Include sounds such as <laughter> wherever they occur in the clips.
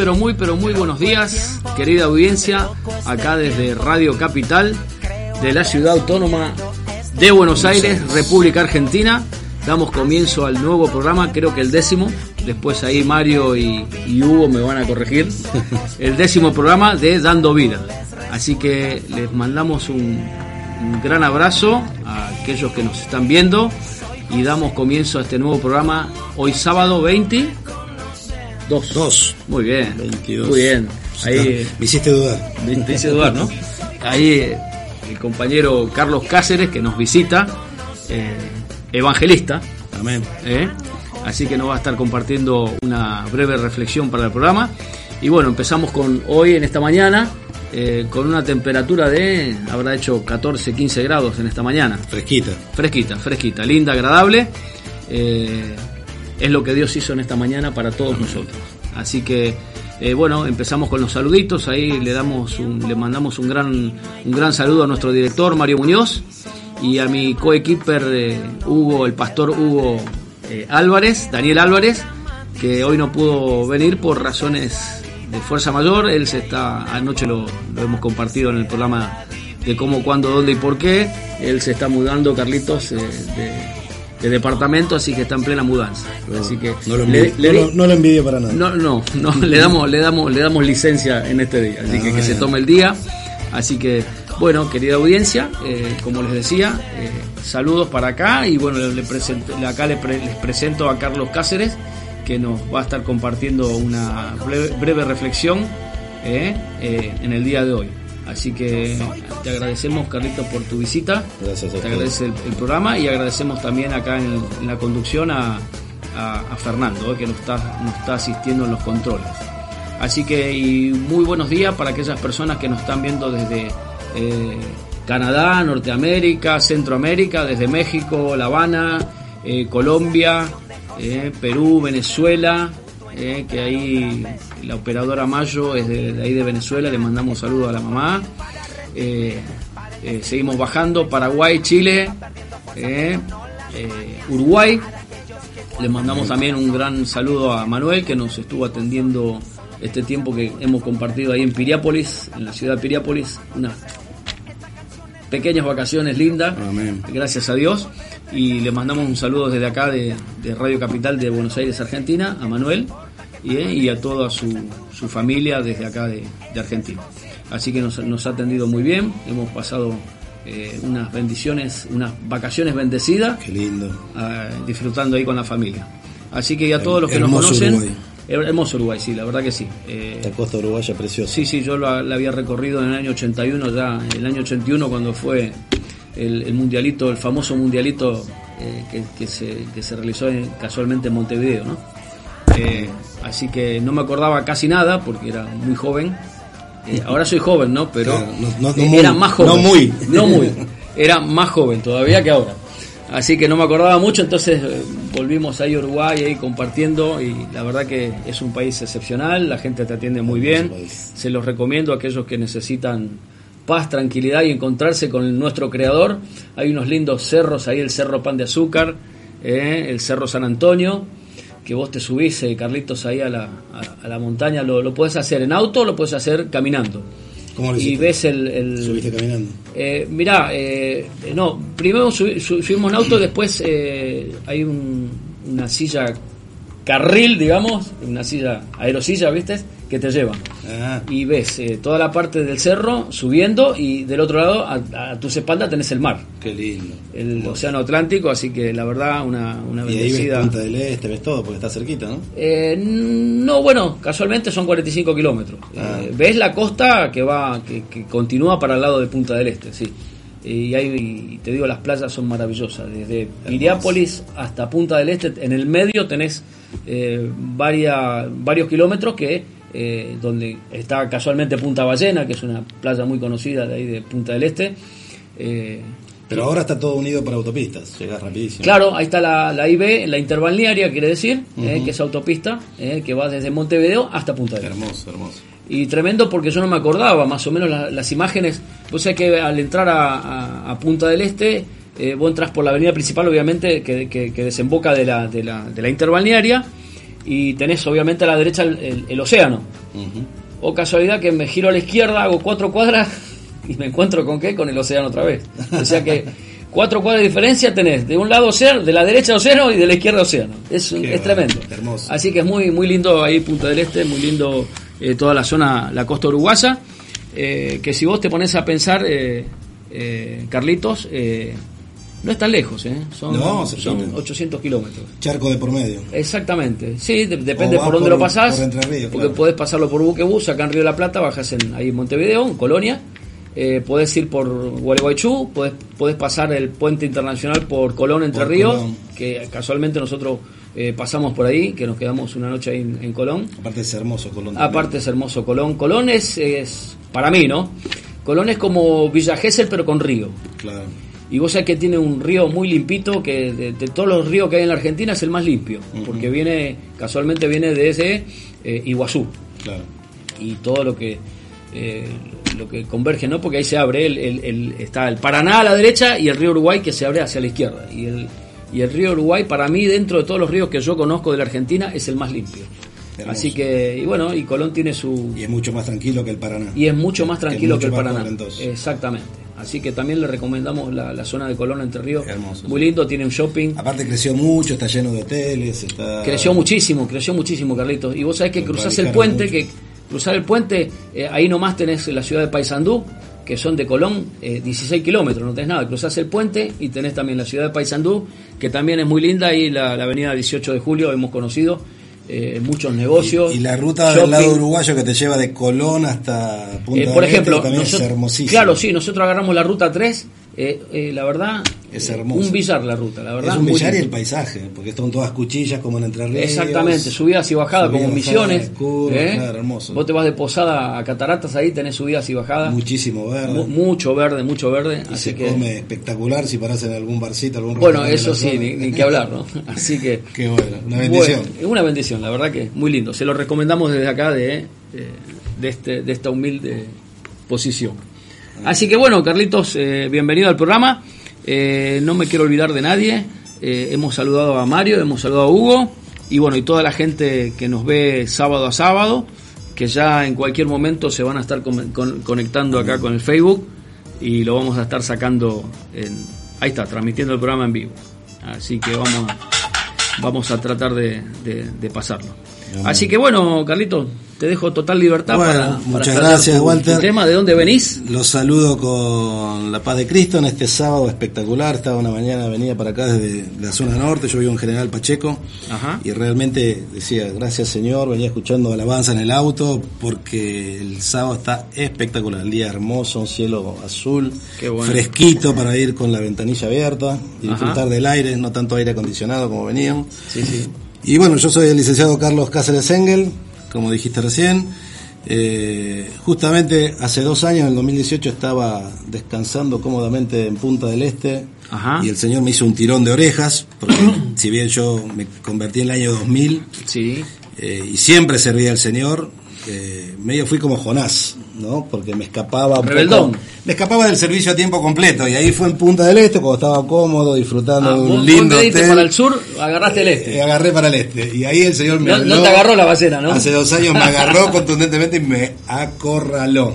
pero muy, pero muy buenos días, querida audiencia, acá desde Radio Capital de la ciudad autónoma de Buenos Aires, República Argentina. Damos comienzo al nuevo programa, creo que el décimo. Después ahí Mario y, Hugo me van a corregir. <laughs> El décimo programa de Dando Vida. Así que les mandamos un, un gran abrazo a aquellos que nos están viendo y damos comienzo a este nuevo programa hoy sábado 20 Dos. Dos. Muy bien. 22. Muy bien. Ahí, me hiciste dudar. Me, hice dudar, ¿no? Ahí eh, el compañero Carlos Cáceres que nos visita, eh, evangelista. Amén. ¿eh? Así que nos va a estar compartiendo una breve reflexión para el programa. Y bueno, empezamos con hoy en esta mañana, con una temperatura de, habrá hecho 14, 15 grados en esta mañana. Fresquita. Fresquita, fresquita, linda, agradable es lo que Dios hizo en esta mañana para todos nosotros. Así que eh, bueno, empezamos con los saluditos, ahí le damos le mandamos un gran, un gran saludo a nuestro director Mario Muñoz y a mi coequiper eh, Hugo, el pastor Hugo eh, Álvarez, Daniel Álvarez, que hoy no pudo venir por razones de fuerza mayor. Él se está, anoche lo, lo hemos compartido en el programa de cómo, cuándo, dónde y por qué. Él se está mudando, Carlitos, de de departamento, así que está en plena mudanza. así que no lo, envidio, para nada. No, no, no le damos, le damos, le damos licencia en este día, así que que se tome el día. Así que, bueno, querida audiencia, eh, como les decía, eh, saludos para acá y bueno, le presento, acá les, presento a Carlos Cáceres, que nos va a estar compartiendo una breve, reflexión eh, en el día de hoy. Así que te agradecemos, Carlitos, por tu visita. Gracias Te agradece el, programa y agradecemos también acá en, la conducción a, Fernando, eh, que nos está, nos está asistiendo en los controles. Así que y muy buenos días para aquellas personas que nos están viendo desde eh, Canadá, Norteamérica, Centroamérica, desde México, La Habana, eh, Colombia, Perú, Venezuela, eh, que ahí la operadora Mayo es de, ahí de Venezuela, le mandamos saludos a la mamá. Eh, eh, seguimos bajando, Paraguay, Chile, Uruguay. Le mandamos también un gran saludo a Manuel que nos estuvo atendiendo este tiempo que hemos compartido ahí en Piriápolis, en la ciudad de Piriápolis, unas pequeñas vacaciones lindas, gracias a Dios. Y le mandamos un saludo desde acá de, Radio Capital de Buenos Aires, Argentina, a Manuel y, a toda su, familia desde acá de, Argentina. Así que nos, ha atendido muy bien, hemos pasado eh, unas bendiciones, unas vacaciones bendecidas. Qué lindo. Ah, disfrutando ahí con la familia. Así que a todos los que nos conocen. Hermoso Uruguay, sí, la verdad que sí. Eh, la costa uruguaya preciosa. Sí, sí, yo la, había recorrido en el año 81, ya en el año 81 cuando fue el, mundialito, el famoso mundialito eh, que, se, que se realizó casualmente en Montevideo, ¿no? Eh, así que no me acordaba casi nada porque era muy joven. Eh, ahora soy joven, ¿no? Pero era más joven. No muy. No muy. Era más joven todavía que ahora. Así que no me acordaba mucho, entonces volvimos ahí a Uruguay ahí compartiendo y la verdad que es un país excepcional, la gente te atiende muy bien. Se los recomiendo a aquellos que necesitan paz, tranquilidad y encontrarse con nuestro creador. Hay unos lindos cerros, ahí el Cerro Pan de Azúcar, eh, el Cerro San Antonio, que vos te subís, eh, Carlitos, ahí a la, a, la montaña, lo, lo puedes hacer en auto o lo puedes hacer caminando. ¿Cómo lo y ves el, ¿Subiste caminando? Eh, mirá, no, primero subimos en auto, después hay una silla carril, digamos, una silla, aerosilla, ¿viste? Que te lleva. Ah. Y ves eh, toda la parte del cerro subiendo y del otro lado, a, tus espaldas, tenés el mar. Qué lindo. El océano Atlántico, así que la verdad, una, una y ahí ves Punta del Este, ves todo, porque está cerquita, ¿no? Eh, no, bueno, casualmente son 45 kilómetros. Ah. Eh, ves la costa que va, que, que, continúa para el lado de Punta del Este, sí. y, hay, te digo, las playas son maravillosas. Desde Piriápolis hasta Punta del Este, en el medio tenés eh, varios kilómetros que eh, donde está casualmente Punta Ballena, que es una playa muy conocida de ahí de Punta del Este. Eh, pero ahora está todo unido por autopistas, llega rapidísimo. Claro, ahí está la, la IB, la interbalnearia, quiere decir, que es autopista, que va desde Montevideo hasta Punta del Este. Hermoso, hermoso y tremendo porque yo no me acordaba más o menos las imágenes. Vos sabés que al entrar a, Punta del Este, eh, vos entras por la avenida principal, obviamente, que, desemboca de la, de, la, de la interbalnearia, y tenés obviamente a la derecha el, océano. O casualidad que me giro a la izquierda, hago cuatro cuadras <laughs> y me encuentro con qué? Con el océano otra vez. O sea que <laughs> cuatro cuadras de diferencia tenés de un lado océano, de la derecha océano y de la izquierda océano. Es, es tremendo. Hermoso. Así que es muy, muy lindo ahí Punta del Este, muy lindo eh, toda la zona, la costa uruguaya, eh, que si vos te pones a pensar, eh, Carlitos, no es tan lejos, son, son 800 kilómetros. Charco de por medio. Exactamente, sí, depende por dónde lo pasás, porque podés pasarlo por Buquebus, acá en Río de la Plata, bajas en, ahí en Montevideo, en Colonia, eh, podés ir por Gualeguaychú, podés, podés pasar el puente internacional por Colón, Entre Ríos, que casualmente nosotros eh, pasamos por ahí, que nos quedamos una noche ahí en, Colón. Aparte es hermoso Colón. Aparte es hermoso Colón. Colón es, es, para mí, ¿no? Colón es como Villa Gesell, pero con río. Claro. Y vos sabés que tiene un río muy limpito, que de, todos los ríos que hay en la Argentina es el más limpio, porque viene, casualmente viene de ese eh, Iguazú. Claro. Y todo lo que eh, lo que converge, ¿no? Porque ahí se abre, el, el, está el Paraná a la derecha y el río Uruguay que se abre hacia la izquierda. Y el, y el río Uruguay, para mí, dentro de todos los ríos que yo conozco de la Argentina, es el más limpio. Así que, y bueno, y Colón tiene su... Y es mucho más tranquilo que el Paraná. Y es mucho más tranquilo que el Paraná. Exactamente. Así que también le recomendamos la, zona de Colón Entre Ríos. Hermoso. Muy lindo, tiene un shopping. Aparte creció mucho, está lleno de hoteles. Está... Creció muchísimo, creció muchísimo, Carlitos. Y vos sabés que cruzás el puente, que cruzar el puente, eh, ahí nomás tenés la ciudad de Paysandú, que son de Colón 16 eh, kilómetros, no tenés nada, cruzás el puente y tenés también la ciudad de Paysandú, que también es muy linda, y la, avenida 18 de julio hemos conocido. Eh, muchos negocios. Y, la ruta del lado uruguayo que te lleva de Colón hasta Punta Por ejemplo, también es hermosísimo. Claro, sí, nosotros agarramos la ruta 3 eh, eh, la verdad, es hermoso. un billar la ruta, la verdad. Es un billar y el paisaje, porque son todas cuchillas como en Entre Ríos. Exactamente, subidas y bajadas como Misiones. ¿eh? claro, hermoso. Vos te vas de Posada a Cataratas, ahí tenés subidas y bajadas. Muchísimo verde. mucho verde, mucho verde. Y se come espectacular si paras en algún barcito, algún Bueno, eso sí, ni, que hablar, ¿no? <laughs> Así que... Qué bueno, una bendición. una bendición, la verdad que muy lindo. Se lo recomendamos desde acá de, de, este, de esta humilde posición. Así que bueno, Carlitos, bienvenido al programa. Eh, no me quiero olvidar de nadie. Eh, hemos saludado a Mario, hemos saludado a Hugo y bueno, y toda la gente que nos ve sábado a sábado, que ya en cualquier momento se van a estar conectando acá con el Facebook y lo vamos a estar sacando en, ahí está, transmitiendo el programa en vivo. Así que vamos, vamos a tratar de pasarlo. Así que bueno, Carlito, te dejo total libertad para, muchas gracias Walter. tema. De dónde venís los saludo con la paz de Cristo en este sábado espectacular. Estaba una mañana venía para acá desde la zona norte. Yo vivo en General Pacheco. Y realmente decía gracias Señor venía escuchando alabanza en el auto porque el sábado está espectacular. El día hermoso un cielo azul fresquito para ir con la ventanilla abierta y disfrutar del aire no tanto aire acondicionado como veníamos. Sí sí y bueno, yo soy el licenciado Carlos Cáceres Engel, como dijiste recién. Eh, justamente hace dos años, en el 2018, estaba descansando cómodamente en Punta del Este y el Señor me hizo un tirón de orejas, porque <coughs> si bien yo me convertí en el año 2000 sí. Eh, y siempre servía al Señor, eh, medio fui como Jonás, ¿no? Porque me escapaba un me escapaba del servicio a tiempo completo y ahí fue en Punta del Este cuando estaba cómodo disfrutando ah, de un lindo vos hotel. para el sur, agarraste el este. Eh, agarré para el este y ahí el señor me no, no te agarró la ballena, ¿no? Hace dos años me agarró <laughs> contundentemente y me acorraló.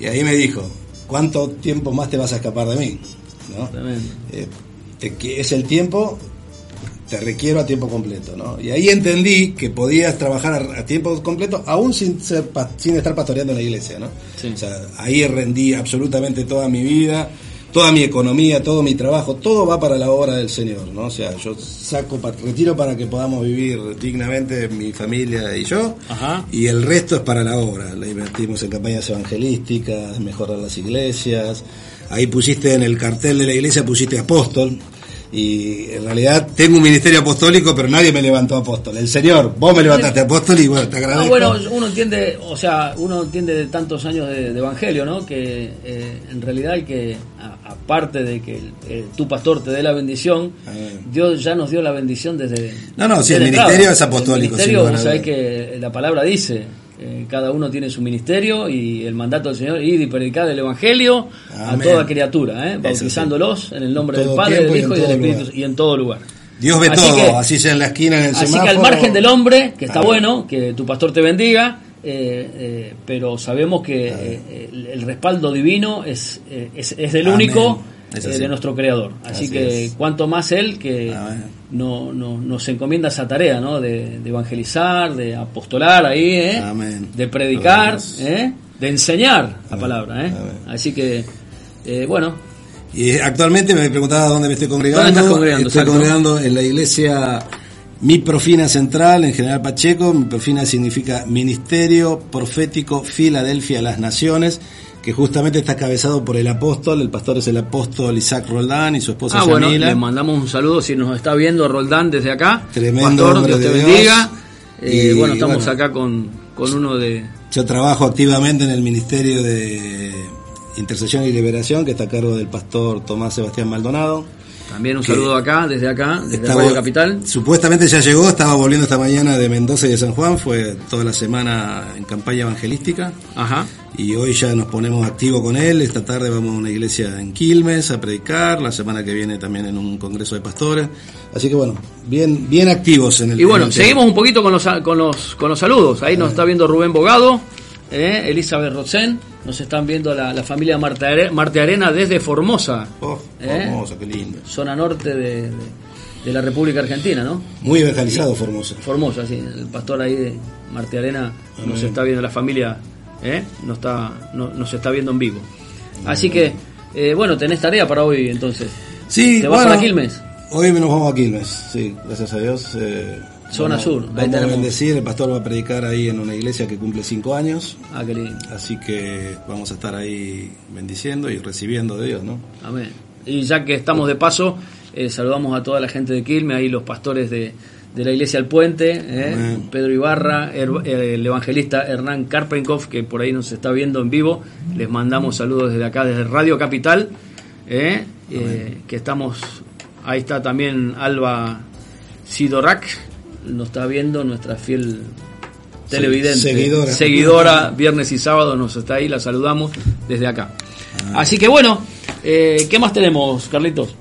Y ahí me dijo, ¿cuánto tiempo más te vas a escapar de mí? ¿No? Eh, es el tiempo te requiero a tiempo completo, ¿no? Y ahí entendí que podías trabajar a, tiempo completo aún sin, ser, sin estar pastoreando en la iglesia, ¿no? O sea, ahí rendí absolutamente toda mi vida, toda mi economía, todo mi trabajo, todo va para la obra del Señor, ¿no? O sea, yo saco, retiro para que podamos vivir dignamente mi familia y yo, y el resto es para la obra. La invertimos en campañas evangelísticas, mejorar las iglesias, ahí pusiste en el cartel de la iglesia, pusiste apóstol, y en realidad tengo un ministerio apostólico, pero nadie me levantó apóstol. El Señor, vos me levantaste apóstol y bueno, te agradezco. bueno, uno entiende, o sea, uno entiende de tantos años de, evangelio, ¿no? Que eh, en realidad hay que, aparte de que eh, tu pastor te dé la bendición, Dios ya nos dio la bendición desde. No, no, sí, el ministerio es apostólico. El ministerio, o sea, que la palabra dice eh, cada uno tiene su ministerio y el mandato del Señor, ir y predicar el Evangelio a toda criatura, ¿eh? bautizándolos en el nombre del Padre, del Hijo y, del Espíritu y en todo lugar. Dios ve todo, así sea en la esquina, en el Así que al margen del hombre, que está bueno, que tu pastor te bendiga, eh, pero sabemos que el, respaldo divino es, es, es el único de nuestro creador. Así, que cuanto más él que no, no, nos encomienda esa tarea ¿no? de, evangelizar, de apostolar ahí, ¿eh? de predicar, ¿eh? de enseñar la palabra. ¿eh? Así que, bueno. Y actualmente me preguntaba dónde me estoy congregando. congregando estoy congregando en la iglesia Mi Profina Central, en General Pacheco. Mi Profina significa Ministerio Profético Filadelfia Las Naciones que justamente está cabezado por el apóstol, el pastor es el apóstol Isaac Roldán y su esposa ah, bueno, le mandamos un saludo si nos está viendo Roldán desde acá. Tremendo pastor, Dios te bendiga. Eh, bueno, estamos acá con, con uno de... Yo trabajo activamente en el Ministerio de Intercesión y Liberación, que está a cargo del pastor Tomás Sebastián Maldonado. También un saludo acá, desde acá, desde Radio Capital. Supuestamente ya llegó, estaba volviendo esta mañana de Mendoza y de San Juan, fue toda la semana en campaña evangelística. Ajá. Y hoy ya nos ponemos activo con él. Esta tarde vamos a una iglesia en Quilmes a predicar, la semana que viene también en un congreso de pastores. Así que bueno, bien, bien activos en el Y bueno, seguimos un poquito con los, con los, con los saludos. Ahí nos está viendo Rubén Bogado, eh, Elizabeth Rotzen nos están viendo la, familia Marte, Arena desde Formosa. Oh, ¿eh? Formosa, qué lindo. Zona norte de, la República Argentina, ¿no? Muy evangelizado Formosa. Formosa, sí. El pastor ahí de Marte Arena nos está viendo, la familia ¿eh? nos, está, nos está viendo en vivo. Así que, eh, bueno, tenés tarea para hoy entonces. Sí, ¿Te vas para Quilmes? Hoy nos vamos a Quilmes, sí, gracias a Dios. Eh, Zona Sur. Vamos a bendecir, el pastor va a predicar ahí en una iglesia que cumple cinco años. Ah, qué lindo. Así que vamos a estar ahí bendiciendo y recibiendo de Dios, ¿no? Amén. Y ya que estamos de paso, eh, saludamos a toda la gente de Quilmes, ahí los pastores de, la iglesia El Puente, eh, Pedro Ibarra, el evangelista Hernán Karpenkov, que por ahí nos está viendo en vivo. Les mandamos saludos desde acá, desde Radio Capital, eh, que estamos, ahí está también Alba Sidorak, nos está viendo nuestra fiel televidente, seguidora. seguidora, viernes y sábado nos está ahí, la saludamos desde acá. Ah. Así que bueno, eh, ¿qué más tenemos, Carlitos?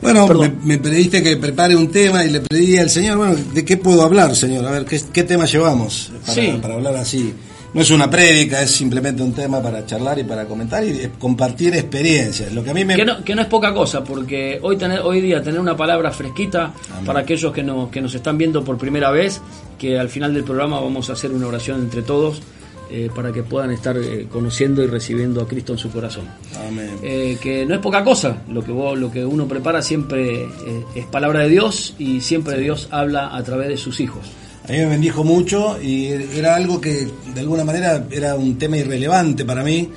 Bueno, me, pediste que prepare un tema y le pedí al señor, bueno, ¿de qué puedo hablar, señor? A ver, ¿qué, tema llevamos para, para hablar así? No es una prédica, es simplemente un tema para charlar y para comentar y compartir experiencias. Lo que a mí me... que, no, que no es poca cosa, porque hoy, tener, hoy día tener una palabra fresquita para aquellos que nos, que nos están viendo por primera vez, que al final del programa vamos a hacer una oración entre todos. Eh, para que puedan estar eh, conociendo y recibiendo a Cristo en su corazón. Amén. Eh, que no es poca cosa, lo que, vos, lo que uno prepara siempre es palabra de Dios y siempre Dios habla a través de sus hijos. A mí me bendijo mucho y era algo que de alguna manera era un tema irrelevante para mí.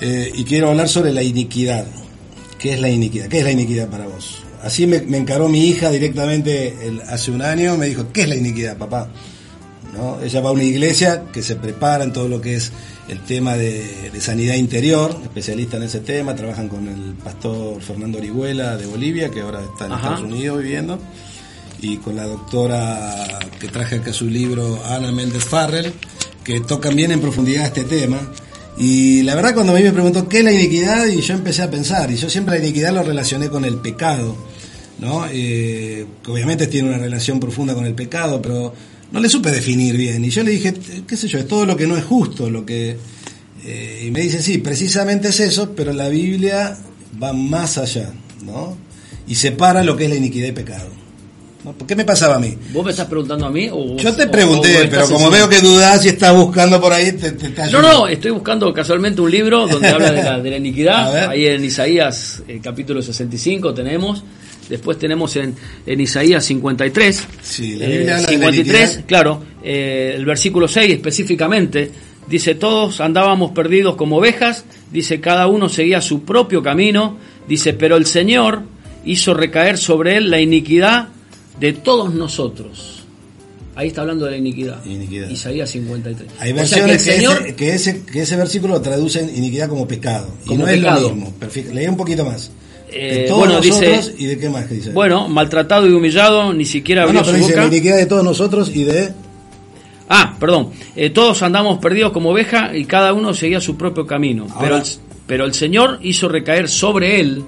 Eh, y quiero hablar sobre la iniquidad. ¿Qué es la iniquidad? ¿Qué es la iniquidad para vos? Así me, encaró mi hija directamente hace un año, me dijo, ¿qué es la iniquidad, papá? ¿No? Ella va a una iglesia que se prepara en todo lo que es el tema de, sanidad interior, especialista en ese tema, trabajan con el pastor Fernando Orihuela de Bolivia, que ahora está en Estados Unidos viviendo y con la doctora que traje acá su libro, Ana Méndez Farrell, que tocan bien en profundidad este tema. Y la verdad cuando a mí me preguntó qué es la iniquidad, y yo empecé a pensar, y yo siempre la iniquidad lo relacioné con el pecado, ¿no? Eh, que obviamente tiene una relación profunda con el pecado, pero no le supe definir bien. Y yo le dije, qué sé yo, es todo lo que no es justo, lo que... Eh, y me dice, sí, precisamente es eso, pero la Biblia va más allá, ¿no? Y separa lo que es la iniquidad y pecado. ¿Por qué me pasaba a mí? ¿Vos me estás preguntando a mí? O, Yo te pregunté, pero como veo que dudás y estás buscando por ahí, te, te, No, no, estoy buscando casualmente un libro donde habla de la, de la iniquidad. <laughs> Ahí en Isaías, el capítulo 65, tenemos. Después tenemos en, en Isaías 53. Sí, la Biblia eh, 53, claro. Eh, el versículo 6 específicamente Dice, todos andábamos perdidos como ovejas, dice, cada uno seguía su propio camino, dice, pero el Señor hizo recaer sobre él la iniquidad de todos nosotros. Ahí está hablando de la iniquidad. Isaías 53. Hay versiones que, ese, que, ese, versículo traducen iniquidad como pecado. y no es lo mismo. Leí un poquito más. Eh, bueno, dice, ¿Y de qué más dice? Bueno, maltratado y humillado, ni siquiera abrió su dice, La iniquidad de todos nosotros y de... Ah, perdón. Eh, todos andamos perdidos como oveja y cada uno seguía su propio camino. pero, el, pero el Señor hizo recaer sobre él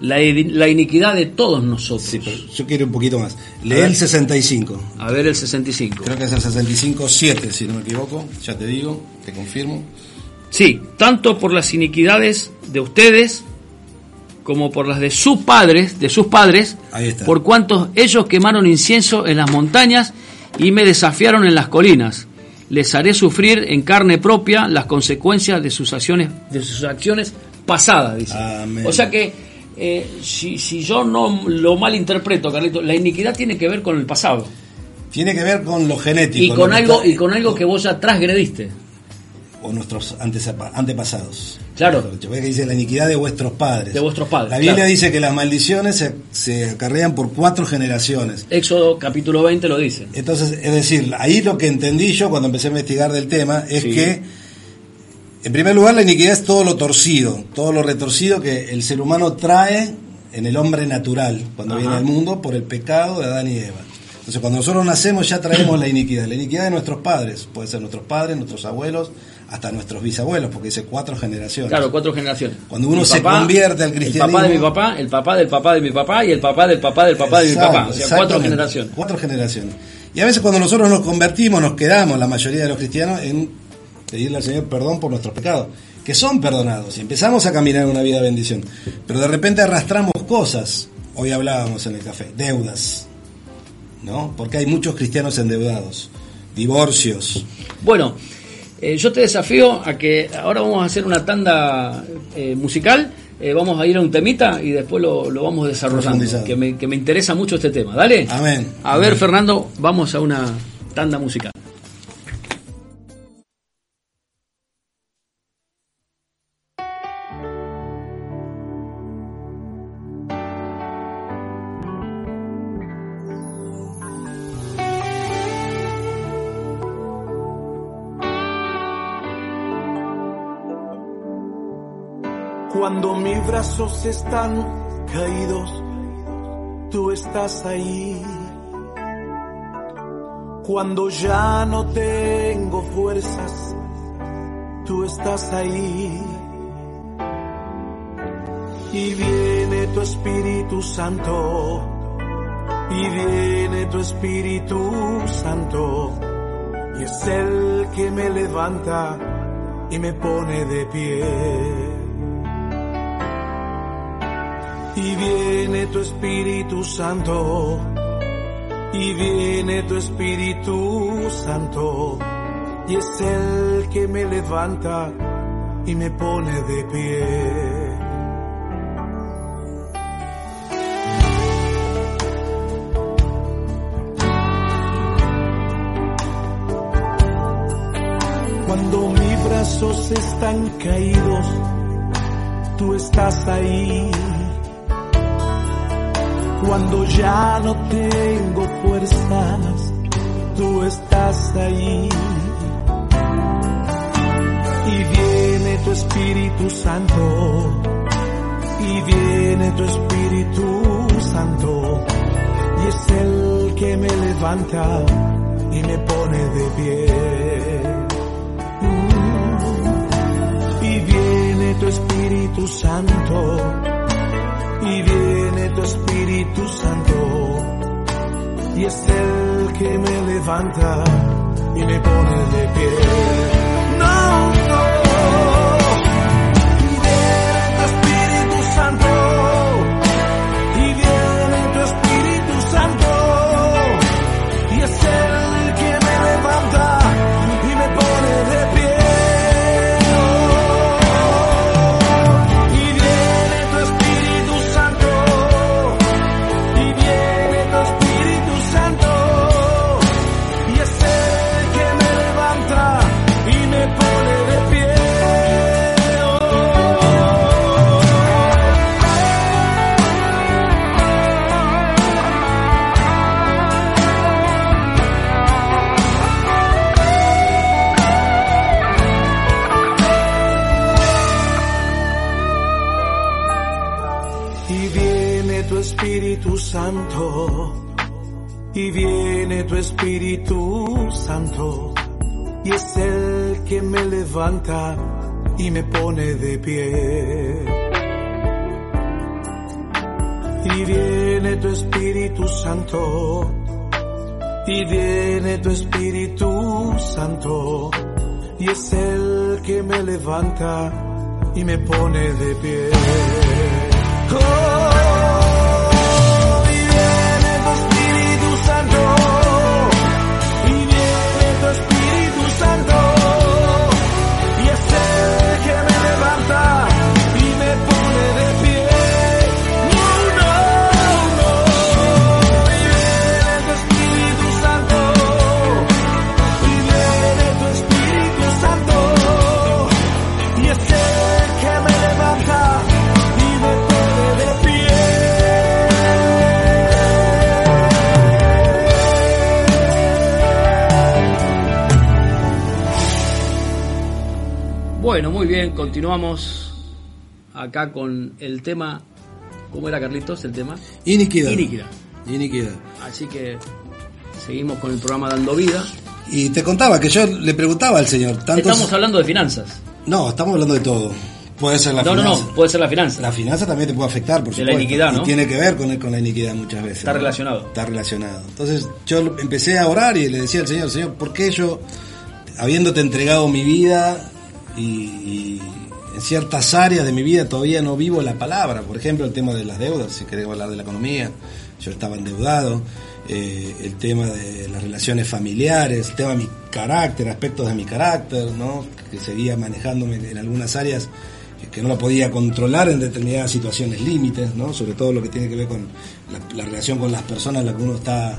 La, la, iniquidad de todos nosotros. Sí, yo quiero un poquito más. Lee el 65. A ver el 65. Creo que es el 65, 7, si no me equivoco. Ya te digo, te confirmo. Sí, tanto por las iniquidades de ustedes como por las de sus padres, de sus padres, por cuantos ellos quemaron incienso en las montañas y me desafiaron en las colinas. Les haré sufrir en carne propia las consecuencias de sus acciones, de sus acciones pasadas, dice. O sea que eh, si, si, yo no lo malinterpreto, Carlito, la iniquidad tiene que ver con el pasado. Tiene que ver con lo genético. Y con algo, y con algo que vos ya transgrediste o nuestros antepasados. Claro. que dice la iniquidad de vuestros padres. De vuestros padres. La Biblia dice que las maldiciones se, acarrean por cuatro generaciones. Éxodo capítulo 20 lo dice. Entonces, es decir, ahí lo que entendí yo cuando empecé a investigar del tema es que, en primer lugar, la iniquidad es todo lo torcido, todo lo retorcido que el ser humano trae en el hombre natural cuando viene al mundo por el pecado de Adán y Eva. Entonces, cuando nosotros nacemos ya traemos la iniquidad, la iniquidad de nuestros padres, puede ser nuestros padres, nuestros abuelos, hasta nuestros bisabuelos, porque dice cuatro generaciones. Claro, cuatro generaciones. Cuando uno se convierte al cristianismo. El papá de mi papá, el papá del papá de mi papá y el papá del papá del papá de mi papá. O sea, cuatro generaciones. Cuatro generaciones. Y a veces cuando nosotros nos convertimos, nos quedamos, la mayoría de los cristianos, en pedirle al Señor perdón por nuestros pecados, que son perdonados, y empezamos a caminar una vida de bendición. Pero de repente arrastramos cosas, hoy hablábamos en el café, deudas, ¿no? Porque hay muchos cristianos endeudados, divorcios. Bueno, eh, yo te desafío a que ahora vamos a hacer una tanda eh, musical, eh, vamos a ir a un temita y después lo, lo vamos desarrollando, que me, que me interesa mucho este tema. Dale. Amén. A ver, Fernando, vamos a una tanda musical. Cuando mis brazos están caídos, tú estás ahí. Cuando ya no tengo fuerzas, tú estás ahí. Y viene tu Espíritu Santo, y viene tu Espíritu Santo, y es el que me levanta y me pone de pie y viene tu Espíritu Santo, y viene tu Espíritu Santo, y es el que me levanta y me pone de pie. Cuando mis brazos están caídos, tú estás ahí cuando ya no tengo fuerzas, tú estás ahí. Y viene tu Espíritu Santo, y viene tu Espíritu Santo, y es el que me levanta y me pone de pie. Mm. Y viene tu Espíritu Santo y viene tu Espíritu Santo y es el que me levanta y me pone de pie. Y viene tu Espíritu Santo, y viene tu Espíritu Santo, y es el que me levanta y me pone de pie. Y viene tu Espíritu Santo, y viene tu Espíritu Santo, y es el que me levanta y me pone de pie. Oh. Bueno, muy bien, continuamos acá con el tema. ¿Cómo era, Carlitos, el tema? Iniquidad. Iniquidad. Iniquidad. Así que seguimos con el programa Dando Vida. Y te contaba que yo le preguntaba al Señor. Estamos hablando de finanzas. No, estamos hablando de todo. Puede ser la no, finanza. No, no, puede ser la finanza. La finanza también te puede afectar, por de la iniquidad, ¿no? Y tiene que ver con, con la iniquidad muchas veces. Está relacionado. Está relacionado. Entonces yo empecé a orar y le decía al Señor, Señor, ¿por qué yo, habiéndote entregado mi vida, y, en ciertas áreas de mi vida todavía no vivo la palabra. Por ejemplo, el tema de las deudas, si queremos hablar de la economía, yo estaba endeudado. Eh, el tema de las relaciones familiares, el tema de mi carácter, aspectos de mi carácter, ¿no? que seguía manejándome en algunas áreas que no lo podía controlar en determinadas situaciones límites, ¿no? sobre todo lo que tiene que ver con la, relación con las personas en las que uno está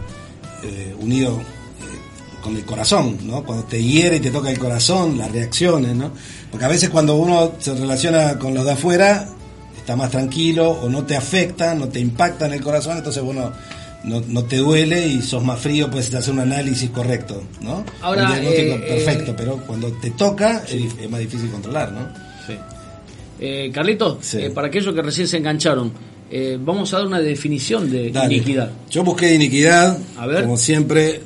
eh, unido con el corazón, ¿no? Cuando te hiere y te toca el corazón, las reacciones, ¿no? Porque a veces cuando uno se relaciona con los de afuera, está más tranquilo o no te afecta, no te impacta en el corazón, entonces bueno, no, te duele y sos más frío, puedes hacer un análisis correcto, ¿no? Ahora, un diagnóstico eh, perfecto, pero cuando te toca es, más difícil controlar, ¿no? Sí. Eh, Carlitos, eh, para aquellos que recién se engancharon, vamos a dar una definición de iniquidad. Yo busqué iniquidad, a ver. como siempre,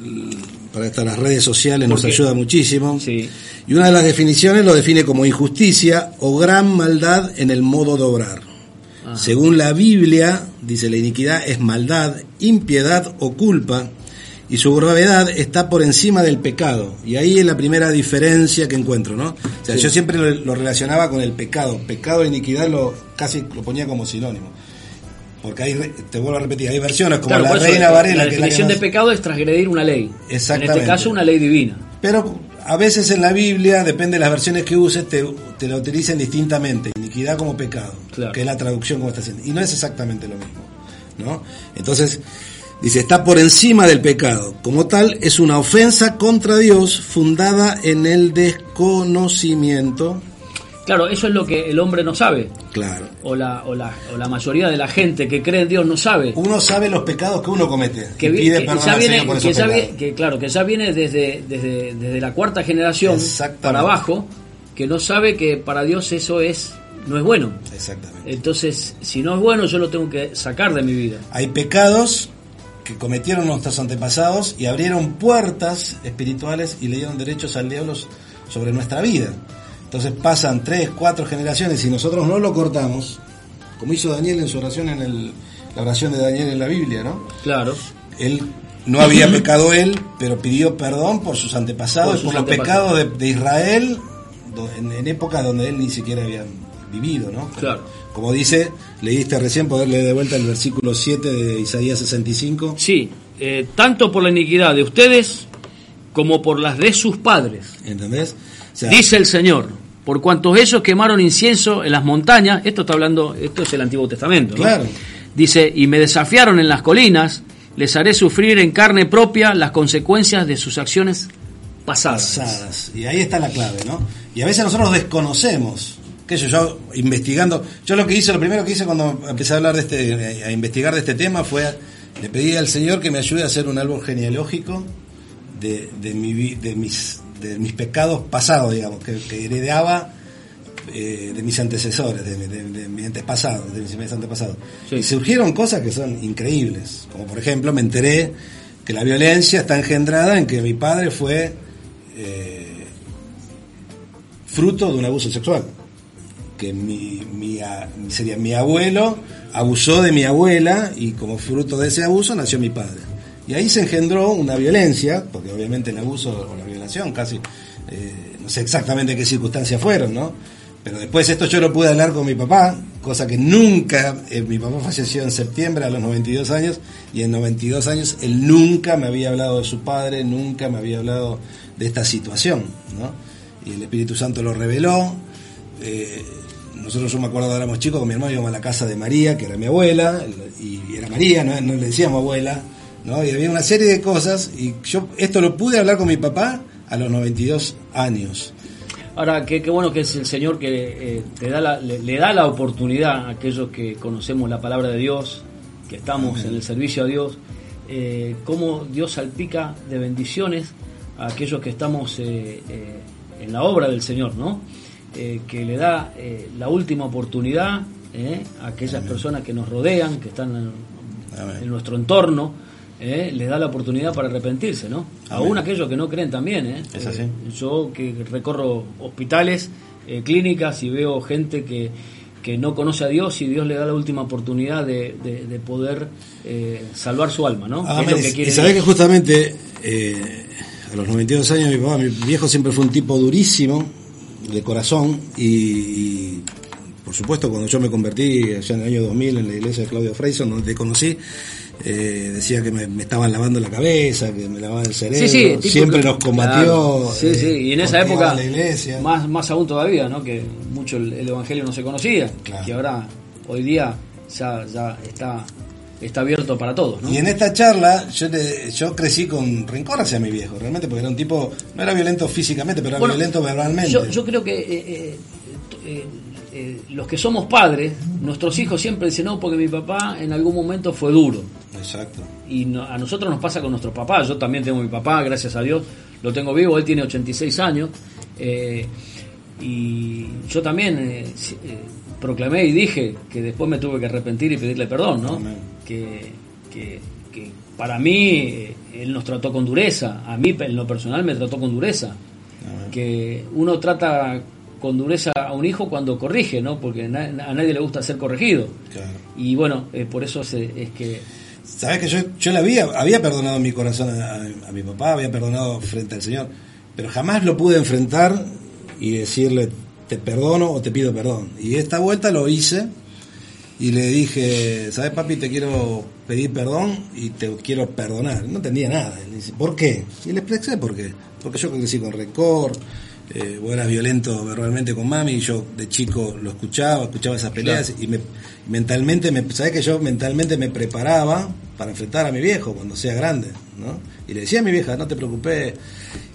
para estas las redes sociales nos ayuda muchísimo. Y una de las definiciones lo define como injusticia o gran maldad en el modo de obrar. Ah. Según la Biblia, dice la iniquidad es maldad, impiedad o culpa, y su gravedad está por encima del pecado. Y ahí es la primera diferencia que encuentro, ¿no? O sea, yo siempre lo, relacionaba con el pecado. Pecado e iniquidad lo casi lo ponía como sinónimo. Porque hay, te vuelvo a repetir, hay versiones como la Reina Varela. La definición de pecado es transgredir una ley. Exactamente. En este caso, una ley divina. Pero a veces en la Biblia, depende de las versiones que uses, te, te la utilizan distintamente. Iniquidad como pecado, que es la traducción como está haciendo. Y no es exactamente lo mismo. ¿no? Entonces, dice, está por encima del pecado. Como tal, es una ofensa contra Dios fundada en el desconocimiento Claro, eso es lo que el hombre no sabe. Claro. O la, o la, o la mayoría de la gente que cree en Dios no sabe. Uno sabe los pecados que uno comete. Que, pide que, ya viene, que, claro, que ya viene desde, desde, desde la cuarta generación para abajo, que no sabe que para Dios eso es no es bueno. Exactamente. Entonces, si no es bueno, yo lo tengo que sacar de mi vida. Hay pecados que cometieron nuestros antepasados y abrieron puertas espirituales y le dieron derechos al diablo sobre nuestra vida. Entonces pasan tres, cuatro generaciones y nosotros no lo cortamos, como hizo Daniel en su oración en el, la oración de Daniel en la Biblia, ¿no? Claro. Él no había pecado él, pero pidió perdón por sus antepasados, por, los pecados de, Israel en, en épocas donde él ni siquiera había vivido, ¿no? Claro. Como dice, leíste recién, poderle de vuelta el versículo 7 de Isaías 65. Sí, eh, tanto por la iniquidad de ustedes como por las de sus padres. ¿Entendés? Dice el Señor, por cuantos ellos quemaron incienso en las montañas, esto está hablando, esto es el Antiguo Testamento, claro. dice, y me desafiaron en las colinas, les haré sufrir en carne propia las consecuencias de sus acciones pasadas. pasadas. Y ahí está la clave, ¿no? Y a veces nosotros desconocemos, que yo, yo investigando, yo lo que hice, lo primero que hice cuando empecé a hablar de este, a investigar de este tema fue, le pedí al Señor que me ayude a hacer un árbol genealógico de, de, mi, de mis de mis pecados pasados, digamos, que, heredaba eh, de mis antecesores, de, mis antepasados, de mis antepasados. Y surgieron cosas que son increíbles, como por ejemplo me enteré que la violencia está engendrada en que mi padre fue eh, fruto de un abuso sexual, que mi, mi, sería mi abuelo abusó de mi abuela y como fruto de ese abuso nació mi padre. Y ahí se engendró una violencia, porque obviamente el abuso o la violación casi, eh, no sé exactamente qué circunstancias fueron, ¿no? Pero después esto yo lo pude hablar con mi papá, cosa que nunca, eh, mi papá falleció en septiembre a los 92 años, y en 92 años él nunca me había hablado de su padre, nunca me había hablado de esta situación, ¿no? Y el Espíritu Santo lo reveló. Eh, nosotros, yo me acuerdo, éramos chicos, con mi hermano íbamos a la casa de María, que era mi abuela, y era María, no, no le decíamos abuela, ¿no? Y había una serie de cosas, y yo esto lo pude hablar con mi papá a los 92 años. Ahora, qué, bueno que es el Señor que eh, te da le, da la oportunidad a aquellos que conocemos la palabra de Dios, que estamos en el servicio a Dios, eh, cómo Dios salpica de bendiciones a aquellos que estamos eh, en la obra del Señor, ¿no? que le da la última oportunidad a aquellas personas que nos rodean, que están en nuestro entorno, ¿eh? le da la oportunidad para arrepentirse, ¿no? Aún aquellos que no creen también, ¿eh? Es así. Eh, yo que recorro hospitales, eh, clínicas y veo gente que, que no conoce a Dios y Dios le da la última oportunidad de, de, poder salvar su alma, ¿no? y sabés que justamente a los 92 años mi papá, mi viejo siempre fue un tipo durísimo, de corazón, y, por supuesto cuando yo me convertí allá en el año 2000 en la iglesia de Claudio Freyson, donde te conocí, eh, decía que me, estaban lavando la cabeza, que me lavaban el cerebro, siempre nos combatió. sí, sí, y en esa época, Más, más aún todavía, ¿no? que mucho el, Evangelio no se conocía, que ahora, hoy día, ya, ya está, está abierto para todos. Y en esta charla, yo, yo crecí con rencor hacia mi viejo, realmente, porque era un tipo, no era violento físicamente, pero era violento verbalmente. Yo, yo creo que. Eh, eh, los que somos padres, nuestros hijos siempre dicen, no, porque mi papá en algún momento fue duro. Exacto. Y a nosotros nos pasa con nuestro papá. Yo también tengo mi papá, gracias a Dios, lo tengo vivo, él tiene 86 años. Eh, y yo también eh, eh, proclamé y dije que después me tuve que arrepentir y pedirle perdón, ¿no? Que, que, para mí él nos trató con dureza, a mí en lo personal me trató con dureza. Que uno trata con dureza a un hijo cuando corrige, ¿no? Porque a nadie le gusta ser corregido. Y bueno, por eso es que Sabes que yo, yo le había, había perdonado mi corazón a, mi papá, había perdonado frente al Señor, pero jamás lo pude enfrentar y decirle te perdono o te pido perdón. Y esta vuelta lo hice y le dije, ¿sabes papi? Te quiero pedir perdón y te quiero perdonar. No entendía nada. Le dice, ¿por qué? Y le expliqué por qué. Porque yo crecí con rencor, eh, vos eras violento verbalmente con mami y yo de chico lo escuchaba, escuchaba esas peleas y me, mentalmente, me, ¿sabés que yo mentalmente me preparaba para enfrentar a mi viejo cuando sea grande? ¿no? Y le decía a mi vieja, no te preocupes.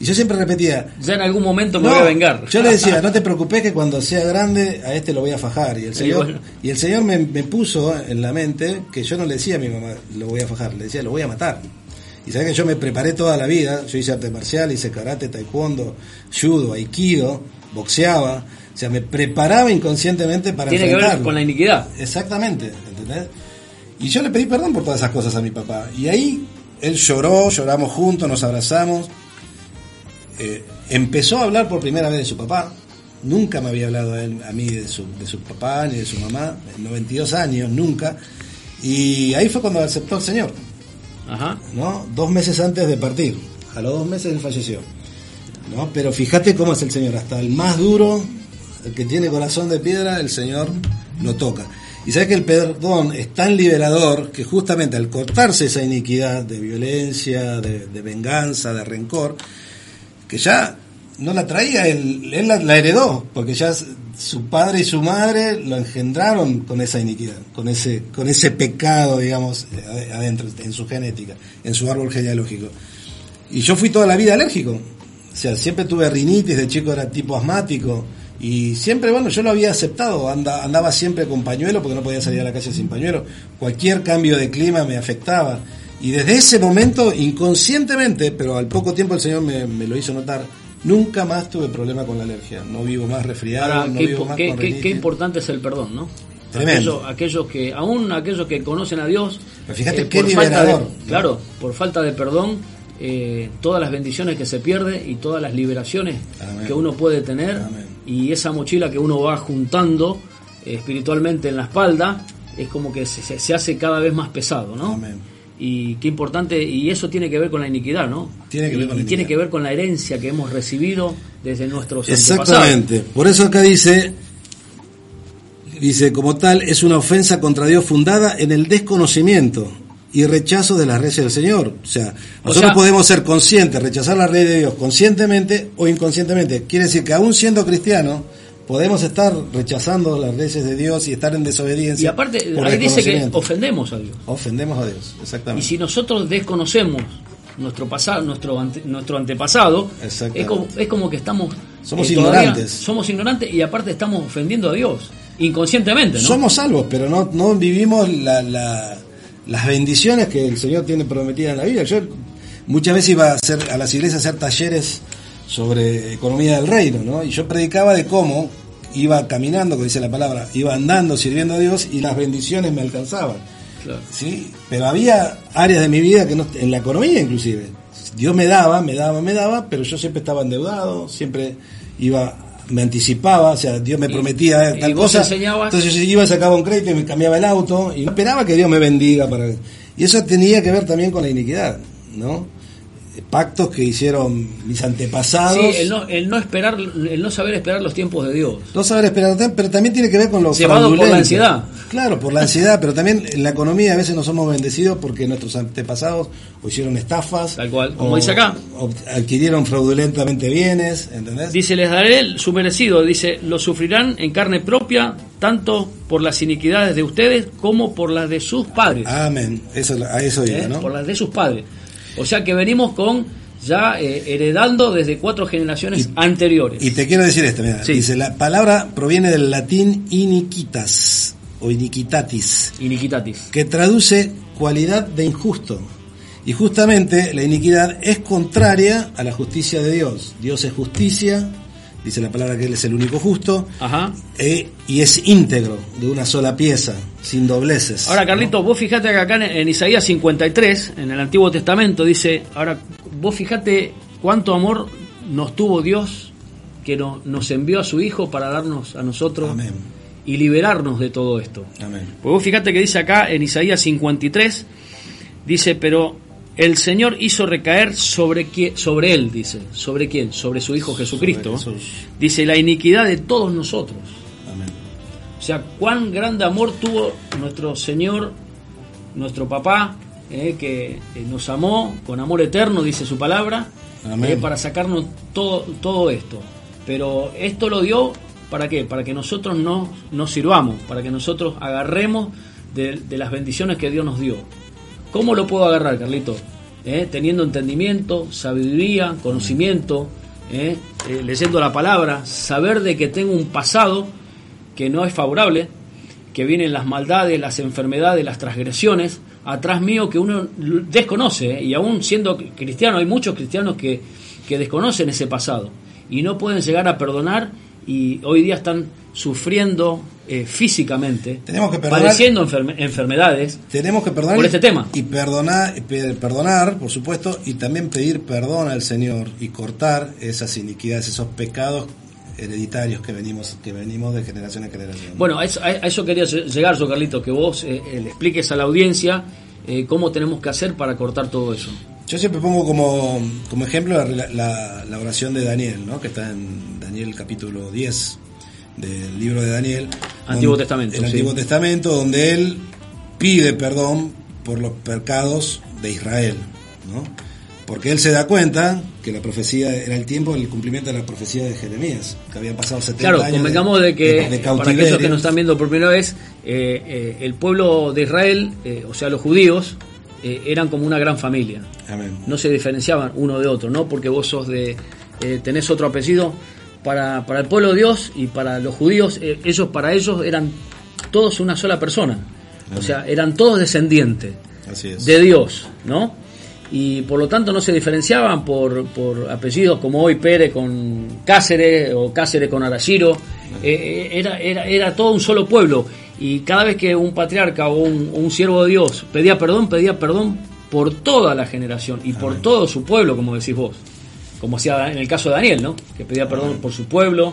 Y yo siempre repetía, ya en algún momento me voy a vengar. Yo le decía, no te <laughs> preocupes que cuando sea grande a este lo voy a fajar. Y el Señor, y el señor me, me puso en la mente que yo no le decía a mi mamá, lo voy a fajar, le decía, lo voy a matar. Y sabes que yo me preparé toda la vida, yo hice arte marcial, hice karate, taekwondo, judo, aikido, boxeaba, o sea, me preparaba inconscientemente para Tiene que ver con la iniquidad. Exactamente, ¿entendés? Y yo le pedí perdón por todas esas cosas a mi papá. Y ahí él lloró, lloramos juntos, nos abrazamos. Eh, empezó a hablar por primera vez de su papá. Nunca me había hablado a, él, a mí de su, de su papá ni de su mamá, en 92 años, nunca. Y ahí fue cuando aceptó al Señor. Ajá. ¿no? Dos meses antes de partir. A los dos meses él falleció. ¿no? Pero fíjate cómo es el Señor. Hasta el más duro, el que tiene corazón de piedra, el Señor lo toca. Y sabes que el perdón es tan liberador que justamente al cortarse esa iniquidad de violencia, de, venganza, de rencor, que ya no la traía, él, él la, heredó, porque ya su padre y su madre lo engendraron con esa iniquidad, con ese, con ese pecado, digamos, adentro, en su genética, en su árbol genealógico. Y yo fui toda la vida alérgico. O sea, siempre tuve rinitis, de chico era tipo asmático. Y siempre, bueno, yo lo había aceptado. andaba siempre con pañuelo porque no podía salir a la calle sin pañuelo. Cualquier cambio de clima me afectaba. Y desde ese momento, inconscientemente, pero al poco tiempo el Señor me, me lo hizo notar, Nunca más tuve problema con la alergia. No vivo más resfriado, no qué, vivo más qué, con qué, qué importante es el perdón, ¿no? Tremendo. Aquellos, aquellos que, aún aquellos que conocen a Dios, Pero fíjate eh, qué por falta de- claro, por falta de perdón, eh, todas las bendiciones que se pierde y todas las liberaciones Amén. que uno puede tener Amén. y esa mochila que uno va juntando eh, espiritualmente en la espalda es como que se, se- se hace cada vez más pesado, ¿no? Amén. Y qué importante, y eso tiene que ver con la iniquidad, ¿no? Tiene que ver Y- con la y tiene iniquidad. que ver con la herencia que hemos recibido desde nuestros Exactamente. Por eso acá dice, dice, como tal, es una ofensa contra Dios fundada en el desconocimiento y rechazo de las leyes del Señor. O sea, O nosotros sea- podemos ser conscientes, rechazar la ley de Dios conscientemente o inconscientemente. Quiere decir que aún siendo cristianos, podemos estar rechazando las leyes de Dios y estar en desobediencia. Y aparte, ahí dice que ofendemos a Dios. ofendemos a Dios, Y exactamente. si nosotros desconocemos nuestro pasado, nuestro ante- nuestro antepasado, es como, es como que estamos eh, Somos todavía- ignorantes. somos ignorantes y aparte estamos ofendiendo a Dios inconscientemente, ¿no? Somos salvos, pero no, no vivimos la- la- las bendiciones que el Señor tiene prometidas en la Biblia. Yo muchas veces iba a, hacer, a las iglesias a hacer talleres sobre economía del reino, ¿no? Y yo predicaba de cómo iba caminando, como dice la palabra, iba andando, sirviendo a Dios y las bendiciones me alcanzaban. Claro. ¿sí? Pero había áreas de mi vida que no, en la economía inclusive. Dios me daba, me daba, me daba, pero yo siempre estaba endeudado, siempre iba, me anticipaba, o sea, Dios me Y- prometía y tal vos cosa. Entonces yo iba, sacaba un crédito y me cambiaba el auto y no esperaba que Dios me bendiga para y eso tenía que ver también con la iniquidad, ¿no? Pactos que hicieron mis antepasados. Sí, el no, el no esperar, el no saber esperar los tiempos de Dios. No saber esperar, pero también tiene que ver con lo Llevado por la ansiedad. Claro, por la ansiedad, pero también en la economía a veces no somos bendecidos porque nuestros antepasados o hicieron estafas. Tal cual, como o- dice acá. o adquirieron fraudulentamente bienes, ¿entendés? Dice, les daré su merecido, dice, lo sufrirán en carne propia, tanto por las iniquidades de ustedes como por las de sus padres. Amén. Eso, a eso iba, ¿eh? ¿no? por las de sus padres. O sea que venimos con ya eh, heredando desde cuatro generaciones anteriores. Y te quiero decir esto, mira, Sí. dice, la palabra proviene del latín iniquitas o iniquitatis, Iniquitatis. que traduce cualidad de injusto. Y justamente la iniquidad es contraria a la justicia de Dios. Dios es justicia, dice la palabra que Él es el único justo, Ajá. e- y es íntegro, de una sola pieza, sin dobleces. Ahora, Carlitos, vos fijate que acá en, en Isaías 53, en el Antiguo Testamento, dice, ahora, vos fijate cuánto amor nos tuvo Dios que no- nos envió a su Hijo para darnos a nosotros Amén. y liberarnos de todo esto. Amén. Pues vos fíjate que dice acá en Isaías 53, dice, pero el Señor hizo recaer sobre, sobre él, dice, ¿sobre quién? Sobre su Hijo Jesucristo. Dice, la iniquidad de todos nosotros. Amén. O sea, cuán grande amor tuvo nuestro Señor, nuestro papá, eh, que eh, nos amó con amor eterno, dice su palabra, eh, para sacarnos todo, todo esto. Pero esto lo dio para qué? Para que nosotros no nos sirvamos, para que nosotros agarremos de, de las bendiciones que Dios nos dio. ¿Cómo lo puedo agarrar, Carlito? Eh, Teniendo entendimiento, sabiduría, conocimiento, eh, eh, leyendo la palabra, saber de que tengo un pasado que no es favorable, que vienen las maldades, las enfermedades, las transgresiones atrás mío que uno desconoce, ¿eh? y aún siendo cristiano, hay muchos cristianos que, que desconocen ese pasado y no pueden llegar a perdonar y hoy día están sufriendo eh, físicamente, Tenemos que perdonar. padeciendo enferme- enfermedades. Tenemos que perdonar Por este tema. y perdonar, perdonar, por supuesto, y también pedir perdón al Señor y cortar esas iniquidades, esos pecados hereditarios que venimos que venimos de generación en generación. Bueno, a eso, a eso quería lle- llegar yo, Carlito, que vos eh, eh, le expliques a la audiencia eh, cómo tenemos que hacer para cortar todo eso. Yo siempre pongo como, como ejemplo la, la- la oración de Daniel, ¿no? que está en Daniel capítulo 10 del libro de Daniel. Antiguo donde- Testamento, El sí. Antiguo Testamento, donde él pide perdón por los pecados de Israel. ¿no? Porque él se da cuenta que la profecía era el tiempo del cumplimiento de la profecía de Jeremías, que habían pasado 70 Claro, años. convengamos de que, de para aquellos que nos están viendo por primera vez, eh, eh, el pueblo de Israel, eh, o sea, los judíos, eran como una gran familia. Amén. No se diferenciaban uno de otro, ¿no? Porque vos sos de, tenés otro apellido. Para, para el pueblo de Dios y para los judíos, eh, ellos para ellos eran todos una sola persona. O sea, eran todos descendientes Así es. de Dios, ¿no? y por lo tanto no se diferenciaban por, por apellidos como hoy Pérez con Cáceres o Cáceres con Arashiro. Eh, eh, era, era, era todo un solo pueblo y cada vez que un patriarca o un, siervo de Dios pedía perdón, pedía perdón por toda la generación y por todo su pueblo, como decís vos. Como hacía en el caso de Daniel, ¿no? Que pedía perdón por su pueblo,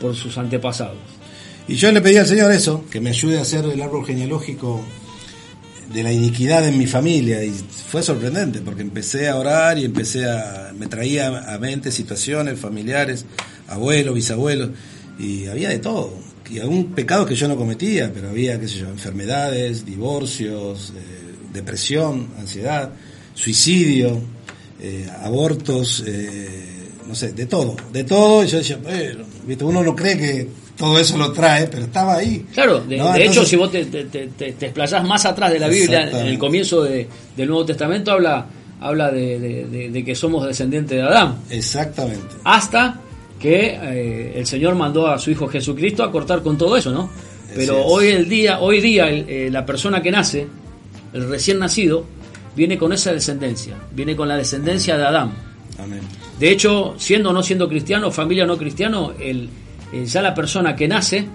por sus antepasados. Y yo le pedí al Señor eso, que me ayude a hacer el árbol genealógico de la iniquidad en mi familia y fue sorprendente porque empecé a orar y empecé a me traía a mente situaciones familiares, abuelos, bisabuelos y había de todo y algún pecado que yo no cometía, pero había qué sé yo, enfermedades, divorcios, eh, depresión, ansiedad, suicidio, eh, abortos, eh, no sé, de todo, de todo. Y yo decía, uno no cree que todo eso lo trae, pero estaba ahí. Claro, de, hecho, si vos te, te, explayás más atrás de la Biblia, en el comienzo del Nuevo Testamento habla, habla de, que somos descendientes de Adán. Exactamente. Hasta que eh, el Señor mandó a su Hijo Jesucristo a cortar con todo eso, ¿no? Pero hoy el día, hoy día eh, la persona que nace, el recién nacido, viene con esa descendencia, viene con la descendencia de Adán. Amén. De hecho, siendo o no siendo cristiano, familia o no cristiano, el, eh, ya la persona que nace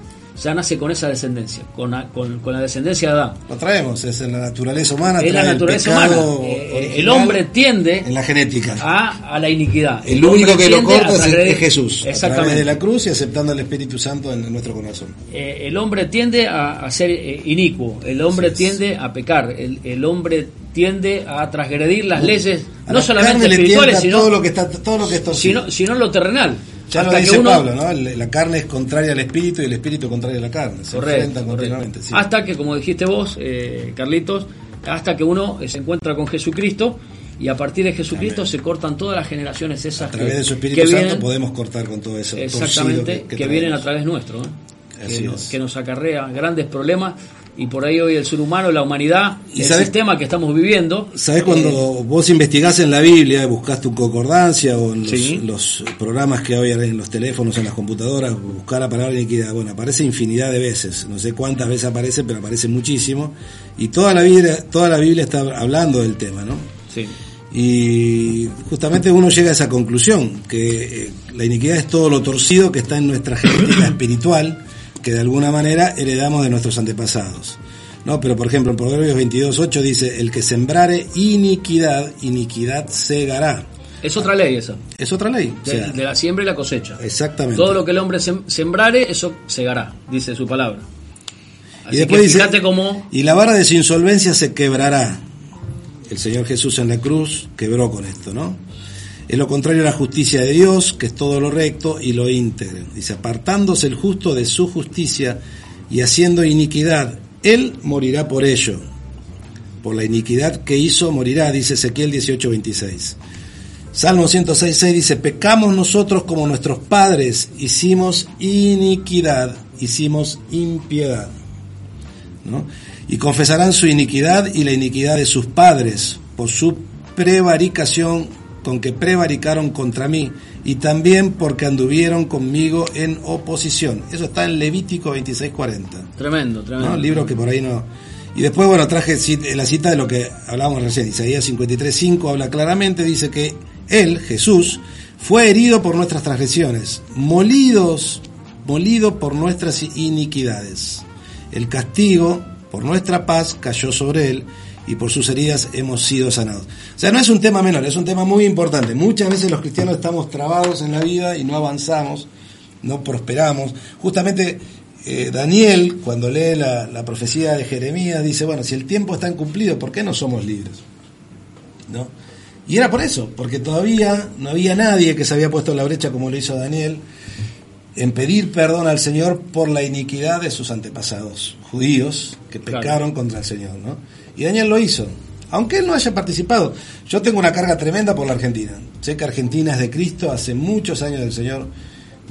ya nace con esa descendencia, con, con, la descendencia de Adán. Lo traemos, es en la naturaleza humana. Es la naturaleza humana. Eh, el hombre tiende en la genética a, la iniquidad. El, único que lo corta es, Jesús. Exactamente. A través de la cruz y aceptando el Espíritu Santo en, nuestro corazón. Eh, el hombre tiende a, ser inicuo, el hombre tiende a pecar, el, el hombre tiende a transgredir las leyes, no solamente espirituales, sino todo lo que está, todo lo que sino, sino lo terrenal. Ya lo dice Pablo, ¿no? La carne es contraria al espíritu y el espíritu contrario a la carne. Se correcto, continuamente. Hasta que, como dijiste vos, eh, Carlitos, hasta que uno se encuentra con Jesucristo y a partir de Jesucristo se cortan todas las generaciones esas. A través de su Espíritu Santo podemos cortar con todo eso. Exactamente, que, vienen a través nuestro. ¿eh? que nos acarrea grandes problemas y por ahí hoy el ser humano, la humanidad, ¿Y el sistema que estamos viviendo. ¿Sabes cuando eh, vos investigás en la Biblia, buscaste un concordancia o en los, programas que hay en los teléfonos, en las computadoras, buscar la palabra iniquidad? Bueno, aparece infinidad de veces, no sé cuántas veces aparece, pero aparece muchísimo. Y toda la Biblia, toda la Biblia está hablando del tema, ¿no? Sí. Y justamente uno llega a esa conclusión, que eh, la iniquidad es todo lo torcido que está en nuestra genética <coughs> espiritual que de alguna manera heredamos de nuestros antepasados. ¿no? Pero por ejemplo en Proverbios 22.8 dice, el que sembrare iniquidad, iniquidad segará. Es otra ley esa. Es otra ley. De, la siembra y la cosecha. Exactamente. Todo lo que el hombre sembrare, eso segará, dice su palabra. y después dice, y la vara de su insolvencia se quebrará. El Señor Jesús en la cruz quebró con esto, ¿no? Es lo contrario a la justicia de Dios, que es todo lo recto y lo íntegro. Dice, apartándose el justo de su justicia y haciendo iniquidad, él morirá por ello. Por la iniquidad que hizo morirá, dice Ezequiel 18:26. Salmo 106.6 dice, pecamos nosotros como nuestros padres, hicimos iniquidad, hicimos impiedad. Y confesarán su iniquidad y la iniquidad de sus padres por su prevaricación con que prevaricaron contra mí, y también porque anduvieron conmigo en oposición. Eso está en Levítico 26:40. Tremendo, tremendo. ¿no? Libro que por ahí no... Y después, bueno, traje la cita de lo que hablábamos recién. Isaías 53:5 habla claramente, dice que Él, Jesús, fue herido por nuestras transgresiones, molidos, molido por nuestras iniquidades. El castigo por nuestra paz cayó sobre Él y por sus heridas hemos sido sanados. O sea, no es un tema menor, es un tema muy importante. Muchas veces los cristianos estamos trabados en la vida y no avanzamos, no prosperamos. Justamente eh, Daniel, cuando lee la, profecía de Jeremías, dice, bueno, si el tiempo está incumplido, ¿por qué no somos libres? ¿No? Y era por eso, porque todavía no había nadie que se había puesto en la brecha como lo hizo Daniel en pedir perdón al Señor por la iniquidad de sus antepasados judíos que pecaron contra el Señor, ¿no? Y Daniel lo hizo, aunque él no haya participado. Yo tengo una carga tremenda por la Argentina. Sé que Argentina es de Cristo, hace muchos años el Señor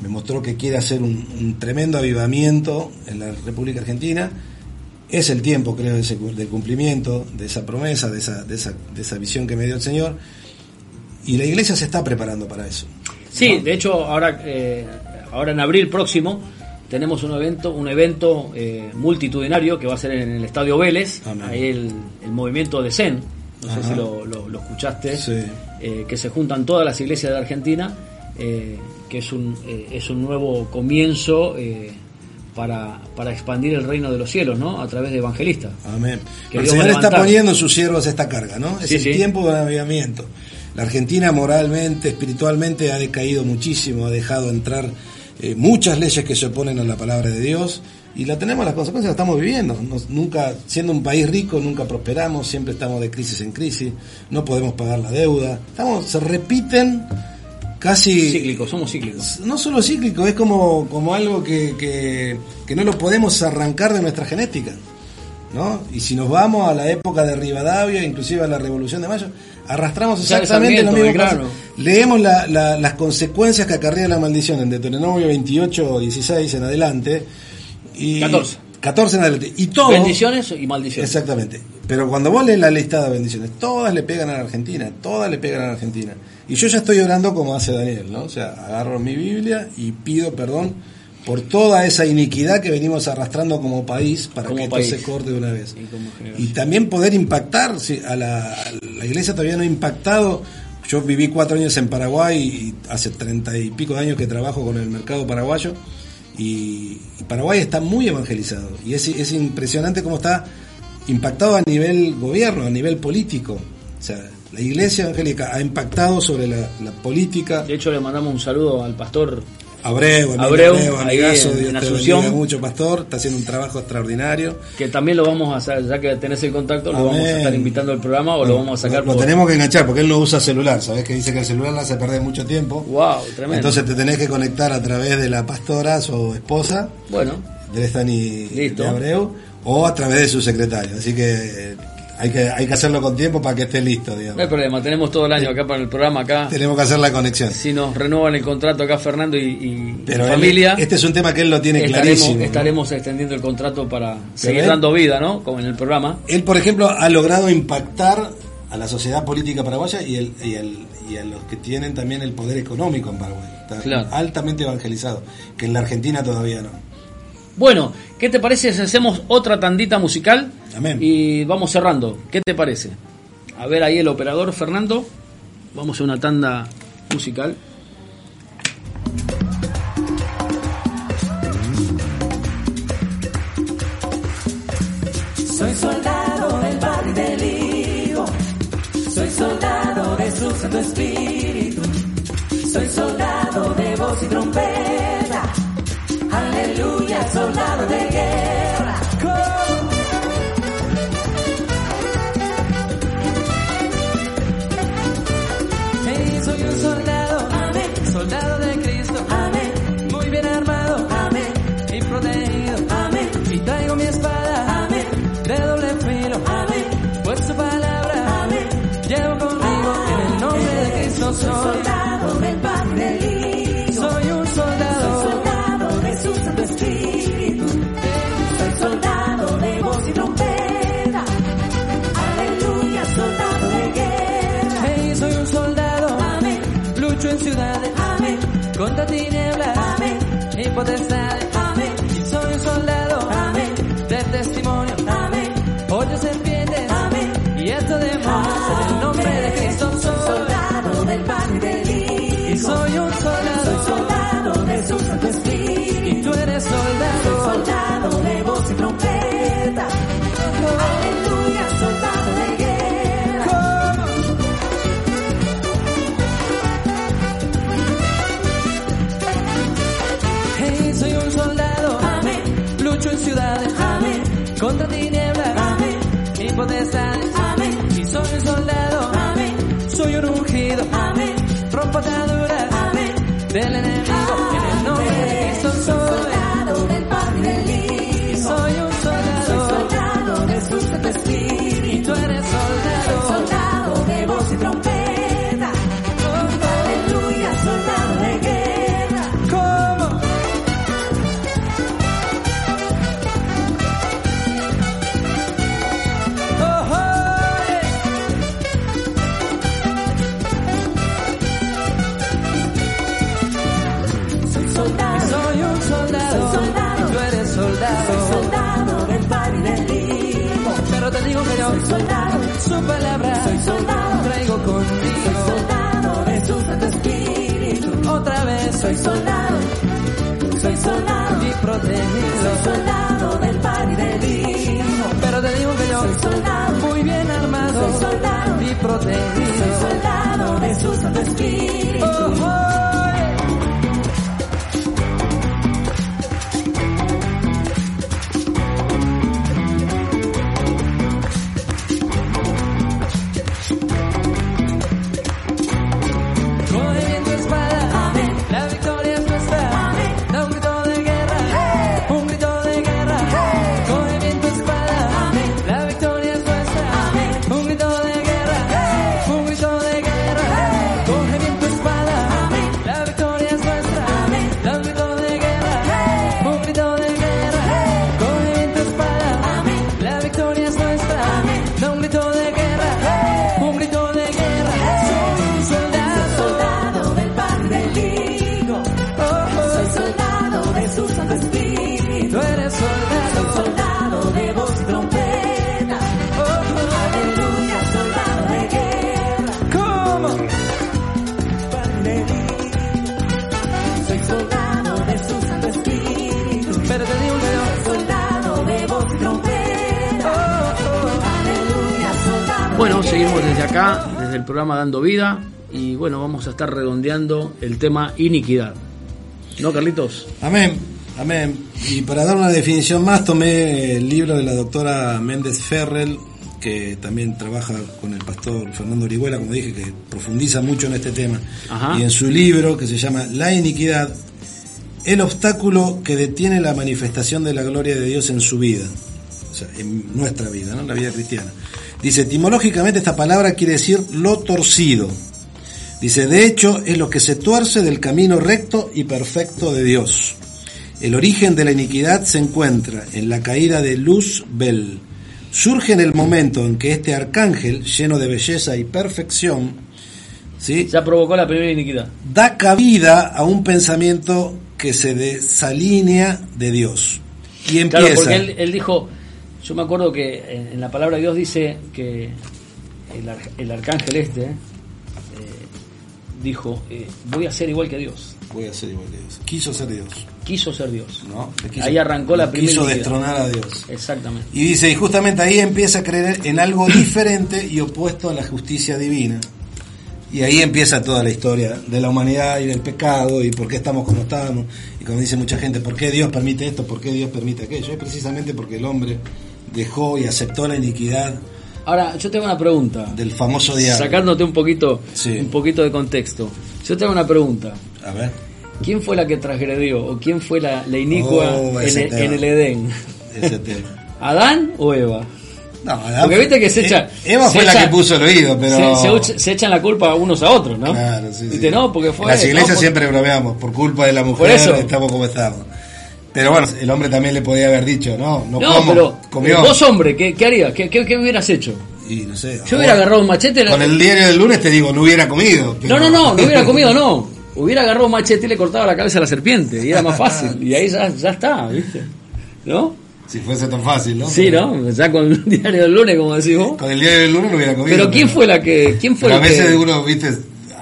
me mostró que quiere hacer un, tremendo avivamiento en la República Argentina. Es el tiempo, creo, del cumplimiento de esa promesa, de esa, de, esa, de esa visión que me dio el Señor. Y la iglesia se está preparando para eso. Sí, de hecho, ahora, eh, ahora en abril próximo tenemos un evento, un evento eh, multitudinario que va a ser en el Estadio Vélez, ahí el, movimiento de Zen, no sé si lo, escuchaste, que se juntan todas las iglesias de Argentina, que es un, es un nuevo comienzo para, para expandir el reino de los cielos, ¿no? A través de evangelistas. Amén. el Señor está poniendo en sus siervos esta carga, ¿no? Es el tiempo del avivamiento. La Argentina moralmente, espiritualmente ha decaído muchísimo, ha dejado entrar eh, muchas leyes que se oponen a la palabra de Dios y la tenemos, las consecuencias las estamos viviendo. nunca, siendo un país rico, nunca prosperamos, siempre estamos de crisis en crisis, no podemos pagar la deuda. Estamos, se repiten casi... Cíclicos, somos cíclicos. No solo cíclicos, es como, como algo que, no lo podemos arrancar de nuestra genética. ¿no? Y si nos vamos a la época de Rivadavia, inclusive a la Revolución de Mayo, arrastramos exactamente lo mismo. Leemos las consecuencias que acarrea la maldición en Deuteronomio 28, 16 en adelante. Y 14. 14 en adelante. Y todo, bendiciones y maldiciones. Exactamente. Pero cuando vos lees la lista de bendiciones, todas le pegan a la Argentina, todas le pegan a la Argentina. Y yo ya estoy orando como hace Daniel, ¿no? O sea, agarro mi Biblia y pido perdón por toda esa iniquidad que venimos arrastrando como país para que esto se corte de una vez. Y, también poder impactar, a la, iglesia todavía no ha impactado. Yo viví cuatro años en Paraguay y hace treinta y pico de años que trabajo con el mercado paraguayo y, Paraguay está muy evangelizado y es, es impresionante cómo está impactado a nivel gobierno, a nivel político. O sea, la iglesia evangélica ha impactado sobre la, política. De hecho, le mandamos un saludo al pastor Abreu, Abreu, Abreu amigazo, en, Dios Asunción. mucho, pastor, está haciendo un trabajo extraordinario. Que también lo vamos a hacer, ya que tenés el contacto, lo vamos a estar invitando al programa o lo vamos a sacar. Lo, tenemos que enganchar porque él no usa celular, ¿sabes? Que dice que el celular le hace perder mucho tiempo. Wow, tremendo. Entonces te tenés que conectar a través de la pastora, su esposa. Bueno. De Estani Abreu o a través de su secretario. Así que hay que, hay que hacerlo con tiempo para que esté listo, digamos. No hay problema, tenemos todo el año acá para el programa acá. Tenemos que hacer la conexión. Si nos renuevan el contrato acá Fernando y, y familia. este es un tema que él lo tiene estaremos, clarísimo. Estaremos extendiendo el contrato para seguir dando vida, ¿no? Como en el programa. Él, por ejemplo, ha logrado impactar a la sociedad política paraguaya y, el, y, el, y a los que tienen también el poder económico en Paraguay. Está altamente evangelizado, que en la Argentina todavía no. Bueno, ¿qué te parece si hacemos otra tandita musical? Amén. Y vamos cerrando. ¿Qué te parece? A ver ahí el operador Fernando. Vamos a una tanda musical. Soy soldado del Padre del Hijo. Soy soldado de su Santo Espíritu. Soy soldado de voz y trompeta aleluya, soldado y potestades. Amén. Contra tinieblas, amén, y potestades, amén, y soy un soldado, amén, soy un ungido, amén, rompo ataduras, amén, del enemigo, Otra vez soy soldado, soy soldado y protegido. Soy soldado del Padre y del Hijo. Pero te digo que yo soy soldado, muy bien armado soy soldado y protegido. Soy soldado de su Santo Espíritu. Oh, oh. Acá, desde el programa Dando Vida, y bueno, vamos a estar redondeando el tema iniquidad. ¿No, Carlitos? Amén, amén. Y para dar una definición más, tomé el libro de la doctora Méndez Ferrell, que también trabaja con el pastor Fernando Orihuela, como dije, que profundiza mucho en este tema. Y en su libro, que se llama La iniquidad, el obstáculo que detiene la manifestación de la gloria de Dios en su vida, o sea, en nuestra vida, ¿no? en la vida cristiana. Dice, etimológicamente esta palabra quiere decir lo torcido. Dice, de hecho es lo que se tuerce del camino recto y perfecto de Dios. El origen de la iniquidad se encuentra en la caída de Luzbel. Surge en el momento en que este arcángel, lleno de belleza y perfección, ¿sí? ya provocó la primera iniquidad. Da cabida a un pensamiento que se desalinea de Dios. Y empieza. Claro, porque él, él dijo, yo me acuerdo que en, la palabra de Dios dice que el, arcángel este eh, dijo, eh, voy a ser igual que Dios. Voy a ser igual que Dios. Quiso ser Dios. Quiso ser Dios. ¿No? ahí arrancó la primera. Quiso destronar a Dios. Exactamente. Y dice, y justamente ahí empieza a creer en algo diferente y opuesto a la justicia divina. Y ahí empieza toda la historia de la humanidad y del pecado y por qué estamos como estamos. Y como dice mucha gente, ¿por qué Dios permite esto? ¿Por qué Dios permite aquello? Es precisamente porque el hombre dejó y aceptó la iniquidad. Ahora, yo tengo una pregunta. Del famoso diablo. Sacándote un poquito, un poquito de contexto. Yo tengo una pregunta. A ver. ¿Quién fue la que transgredió o quién fue la, la inicua oh, en, el, Edén? Ese tema. <laughs> ¿Adán o Eva? No, Adán, Porque viste que se echa. Eva fue la que puso el oído, pero. Se, echan la culpa unos a otros, ¿no? Claro, sí. ¿Viste? No, porque fue. En las iglesias siempre bromeamos, por culpa de la mujer estamos como estamos. Pero bueno, el hombre también le podía haber dicho, no, no, no como, pero comió. vos hombre, ¿qué, qué harías? ¿Qué, ¿Qué, hubieras hecho? Y no sé. Yo hubiera agarrado un machete. Con el diario del lunes te digo, no hubiera comido. No, no, no, no hubiera comido, no. <laughs> Hubiera agarrado un machete y le cortaba la cabeza a la serpiente. Y era más fácil. <laughs> Y ahí ya, ya está, ¿viste? ¿No? Si fuese tan fácil, ¿no? Sí, ¿no? Ya con el <laughs> diario del lunes, como decís vos. Con el diario del lunes no hubiera comido. Pero ¿quién fue la que.? ¿Quién fue a veces uno, viste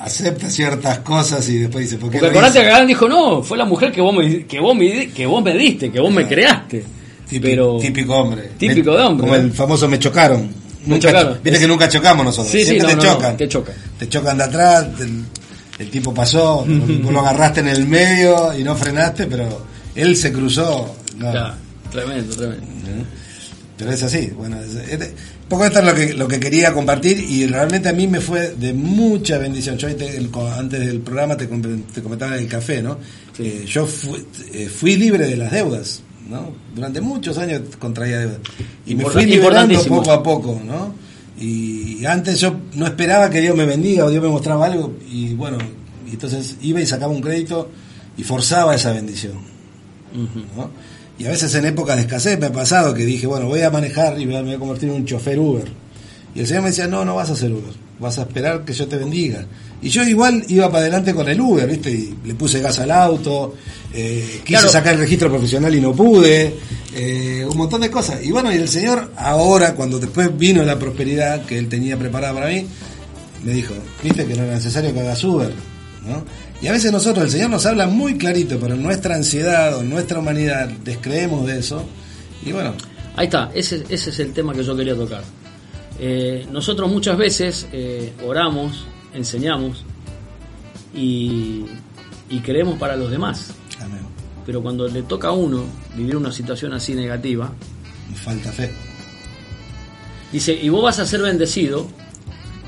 acepta ciertas cosas y después dice, ¿por qué Porque acordate que Adán dijo, no, fue la mujer que vos me, que vos me, que vos me diste, que vos me creaste. Típico, pero, típico hombre. Típico de hombre. Como el famoso me chocaron. Nunca, Viste que nunca chocamos nosotros. Sí, Siempre sí, te chocan. te chocan. Te chocan de atrás, el, tipo pasó, <laughs> vos lo agarraste en el medio y no frenaste, pero él se cruzó. tremendo, tremendo. ¿Eh? Pero es así, bueno, es, poco esto es lo que, lo que quería compartir y realmente a mí me fue de mucha bendición. Yo antes del programa te, te comentaba el café, ¿no? Eh, yo eh, fui, libre de las deudas, ¿no? Durante muchos años contraía deudas. Y me fui liberando poco a poco, ¿no? Y antes yo no esperaba que Dios me bendiga o Dios me mostraba algo y bueno, entonces iba y sacaba un crédito y forzaba esa bendición, ¿no? Y a veces en épocas de escasez me ha pasado que dije, bueno, voy a manejar y me voy a convertir en un chofer Uber. Y el Señor me decía, no, no vas a hacer Uber, vas a esperar que yo te bendiga. Y yo igual iba para adelante con el Uber, ¿viste? Y le puse gas al auto, eh, quise Claro. sacar el registro profesional y no pude, eh, un montón de cosas. Y bueno, y el Señor ahora, cuando después vino la prosperidad que Él tenía preparada para mí, me dijo, viste que no era necesario que hagas Uber, ¿no? Y a veces nosotros, el Señor nos habla muy clarito, pero en nuestra ansiedad o en nuestra humanidad descreemos de eso. Y bueno, Ahí está, ese, ese es el tema que yo quería tocar. Eh, nosotros muchas veces eh, oramos, enseñamos y, y creemos para los demás. amén. Pero cuando le toca a uno vivir una situación así negativa, Nos falta fe. dice, y vos vas a ser bendecido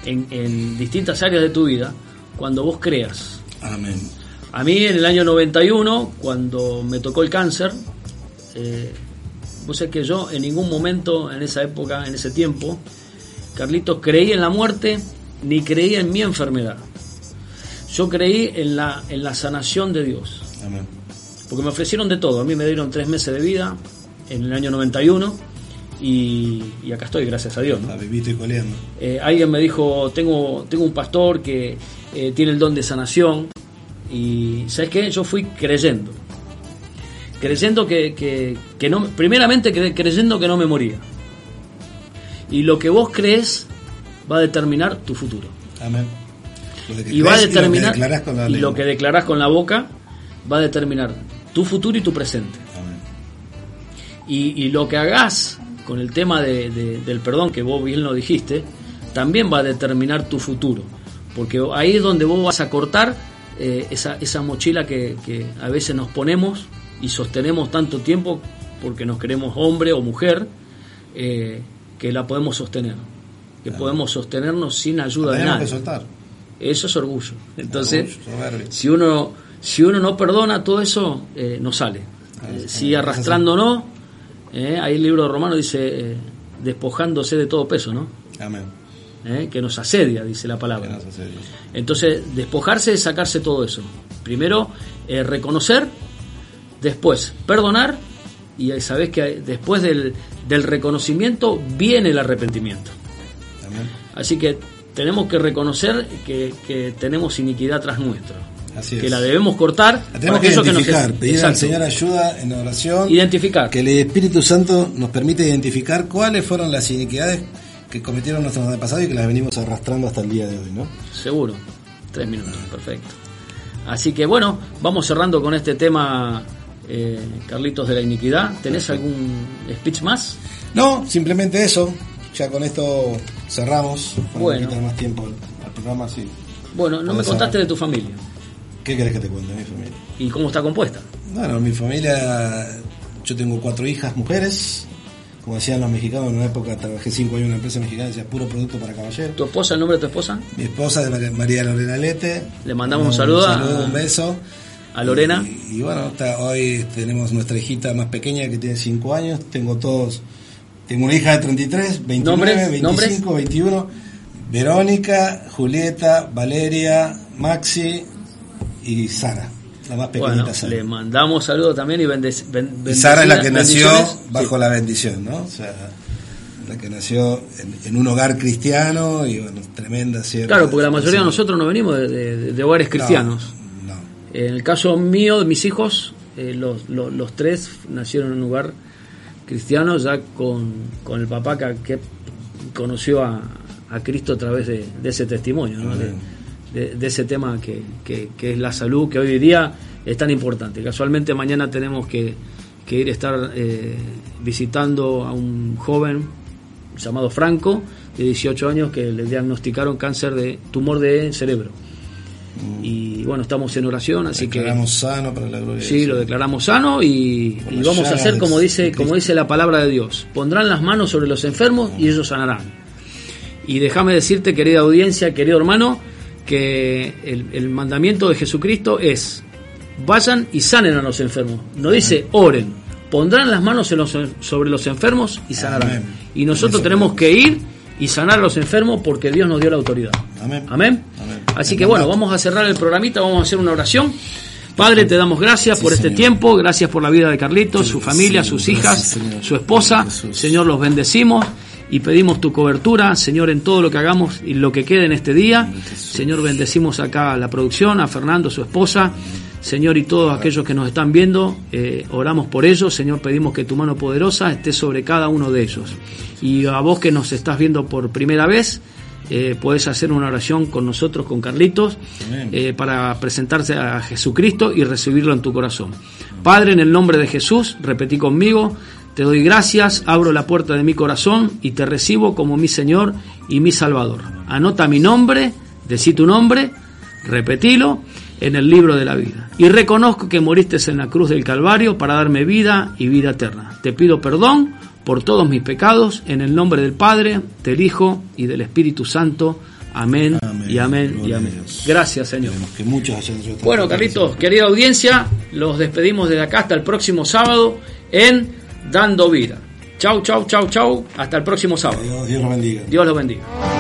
en, en distintas áreas de tu vida cuando vos creas. Amén. A mí en el año 91, cuando me tocó el cáncer, eh, vos sabés que yo en ningún momento en esa época, en ese tiempo, Carlitos, creí en la muerte ni creí en mi enfermedad. Yo creí en la, en la sanación de Dios. Amén. Porque me ofrecieron de todo. A mí me dieron tres meses de vida en el año 91 y, y acá estoy, gracias a Dios. ¿no? A y coleando. Eh, alguien me dijo, tengo, tengo un pastor que eh, tiene el don de sanación y ¿sabes qué? Yo fui creyendo. Creyendo que, que, que no, primeramente cre- creyendo que no me moría. Y lo que vos crees va a determinar tu futuro. Amén. Y va a determinar, Y lo que declarás con la y lo que declarás con la boca va a determinar tu futuro y tu presente. Amén. Y, y lo que hagas con el tema de- de- del perdón, que vos bien lo dijiste, también va a determinar tu futuro. Porque ahí es donde vos vas a cortar eh, esa, esa mochila que, que a veces nos ponemos y sostenemos tanto tiempo porque nos queremos hombre o mujer, eh, que la podemos sostener. Que podemos sostenernos sin ayuda de Tenemos que nadie. soltar. Eso es orgullo. Entonces, Orgullo, si uno si uno no perdona todo eso, eh, no sale. Eh, sigue arrastrándonos. Eh, ahí el libro de Romano dice despojándose de todo peso, ¿no? Amén. Eh, que nos asedia, dice la Que palabra. nos. Entonces, despojarse es sacarse todo eso. Primero, eh, reconocer, después, perdonar, y ahí sabés que después del, del reconocimiento viene el arrepentimiento. Amén. Así que tenemos que reconocer que, que tenemos iniquidad tras nuestra. Así que la debemos cortar. La tenemos que aquello nos- identificar, pedir al. Señor ayuda en oración. Identificar. Que el Espíritu Santo nos permite identificar cuáles fueron las iniquidades que cometieron nuestros antepasados y que las venimos arrastrando hasta el día de hoy, ¿no? Seguro. Tres minutos, perfecto. Así que bueno, vamos cerrando con este tema, eh, Carlitos de la iniquidad. ¿Tenés algún speech más? No, simplemente eso. Ya con esto cerramos. Para Bueno. quitar más tiempo al, programa, sí. Bueno, no me contaste de tu familia ¿Qué querés que te cuente de mi familia? y cómo está compuesta. Bueno, mi familia, yo tengo cuatro hijas mujeres. Como decían los mexicanos, en una época trabajé cinco años en una empresa mexicana, decía puro producto para caballeros. ¿Tu esposa, el nombre de tu esposa? Mi esposa es María- María Lorena Lete. Le mandamos un saludo a- Un saludo, un beso. A Lorena. Y, y bueno, está- hoy tenemos nuestra hijita más pequeña que tiene 5 años. Tengo todos. Tengo una hija de 33, 29, ¿Nombres? 25, 21. Verónica, Julieta, Valeria, Maxi y Sara. La más pequeñita Bueno, Sara. le mandamos saludos también y ben- Sara es la que nació bajo Sí. la bendición, ¿no? O sea, la que nació en, en un hogar cristiano y bueno, tremenda cierta. Claro, porque la mayoría de nosotros no venimos de, de- de hogares cristianos. No, no. En el caso mío, de mis hijos, eh, los, los, los tres nacieron en un lugar cristiano, ya con, con el papá que, que conoció a, a Cristo a través de, de ese testimonio, ¿no? De- de ese tema que, que- que es la salud, que hoy día es tan importante. Casualmente mañana tenemos que, que ir a estar eh, visitando a un joven llamado Franco, de 18 años, que le diagnosticaron cáncer de tumor de cerebro. Y bueno, estamos en oración, así que Declaramos sano para la gloria sí, lo declaramos sano y, vamos a hacer como dice, como dice la palabra de Dios. Pondrán las manos sobre los enfermos y ellos sanarán. Y déjame decirte, querida audiencia, querido hermano, que el, el mandamiento de Jesucristo es vayan y sanen a los enfermos. No dice oren, pondrán las manos en los- sobre los enfermos y sanarán. Amén. Y nosotros tenemos que ir y sanar a los enfermos porque Dios nos dio la autoridad. Amén. Amén. Amén. Así que bueno, vamos a cerrar el programita, vamos a hacer una oración. Padre, te damos gracias Sí, por este Señor. tiempo, gracias por la vida de Carlitos, su familia, sí, sus hijas, su esposa. Jesús. Señor, los bendecimos y pedimos tu cobertura, Señor, en todo lo que hagamos y lo que quede en este día. Señor, bendecimos acá a la producción, a Fernando, su esposa. Señor, y todos aquellos que nos están viendo, eh, oramos por ellos. Señor, pedimos que tu mano poderosa esté sobre cada uno de ellos. Y a vos que nos estás viendo por primera vez, eh, podés hacer una oración con nosotros, con Carlitos, eh, para presentarse a Jesucristo y recibirlo en tu corazón. Padre, en el nombre de Jesús, repetí conmigo, te doy gracias, abro la puerta de mi corazón y te recibo como mi Señor y mi Salvador. Anota mi nombre, decí tu nombre, repetilo en el libro de la vida. Y reconozco que moriste en la cruz del Calvario para darme vida y vida eterna. Te pido perdón por todos mis pecados, en el nombre del Padre, del Hijo y del Espíritu Santo. Amén, y amén y amén. Gracias, Señor. Que bueno, Carlitos, querida audiencia, los despedimos desde acá hasta el próximo sábado en Dando Vida. Chau, chau, chau, chau. Hasta el próximo sábado. Dios, Dios los bendiga. Dios los bendiga.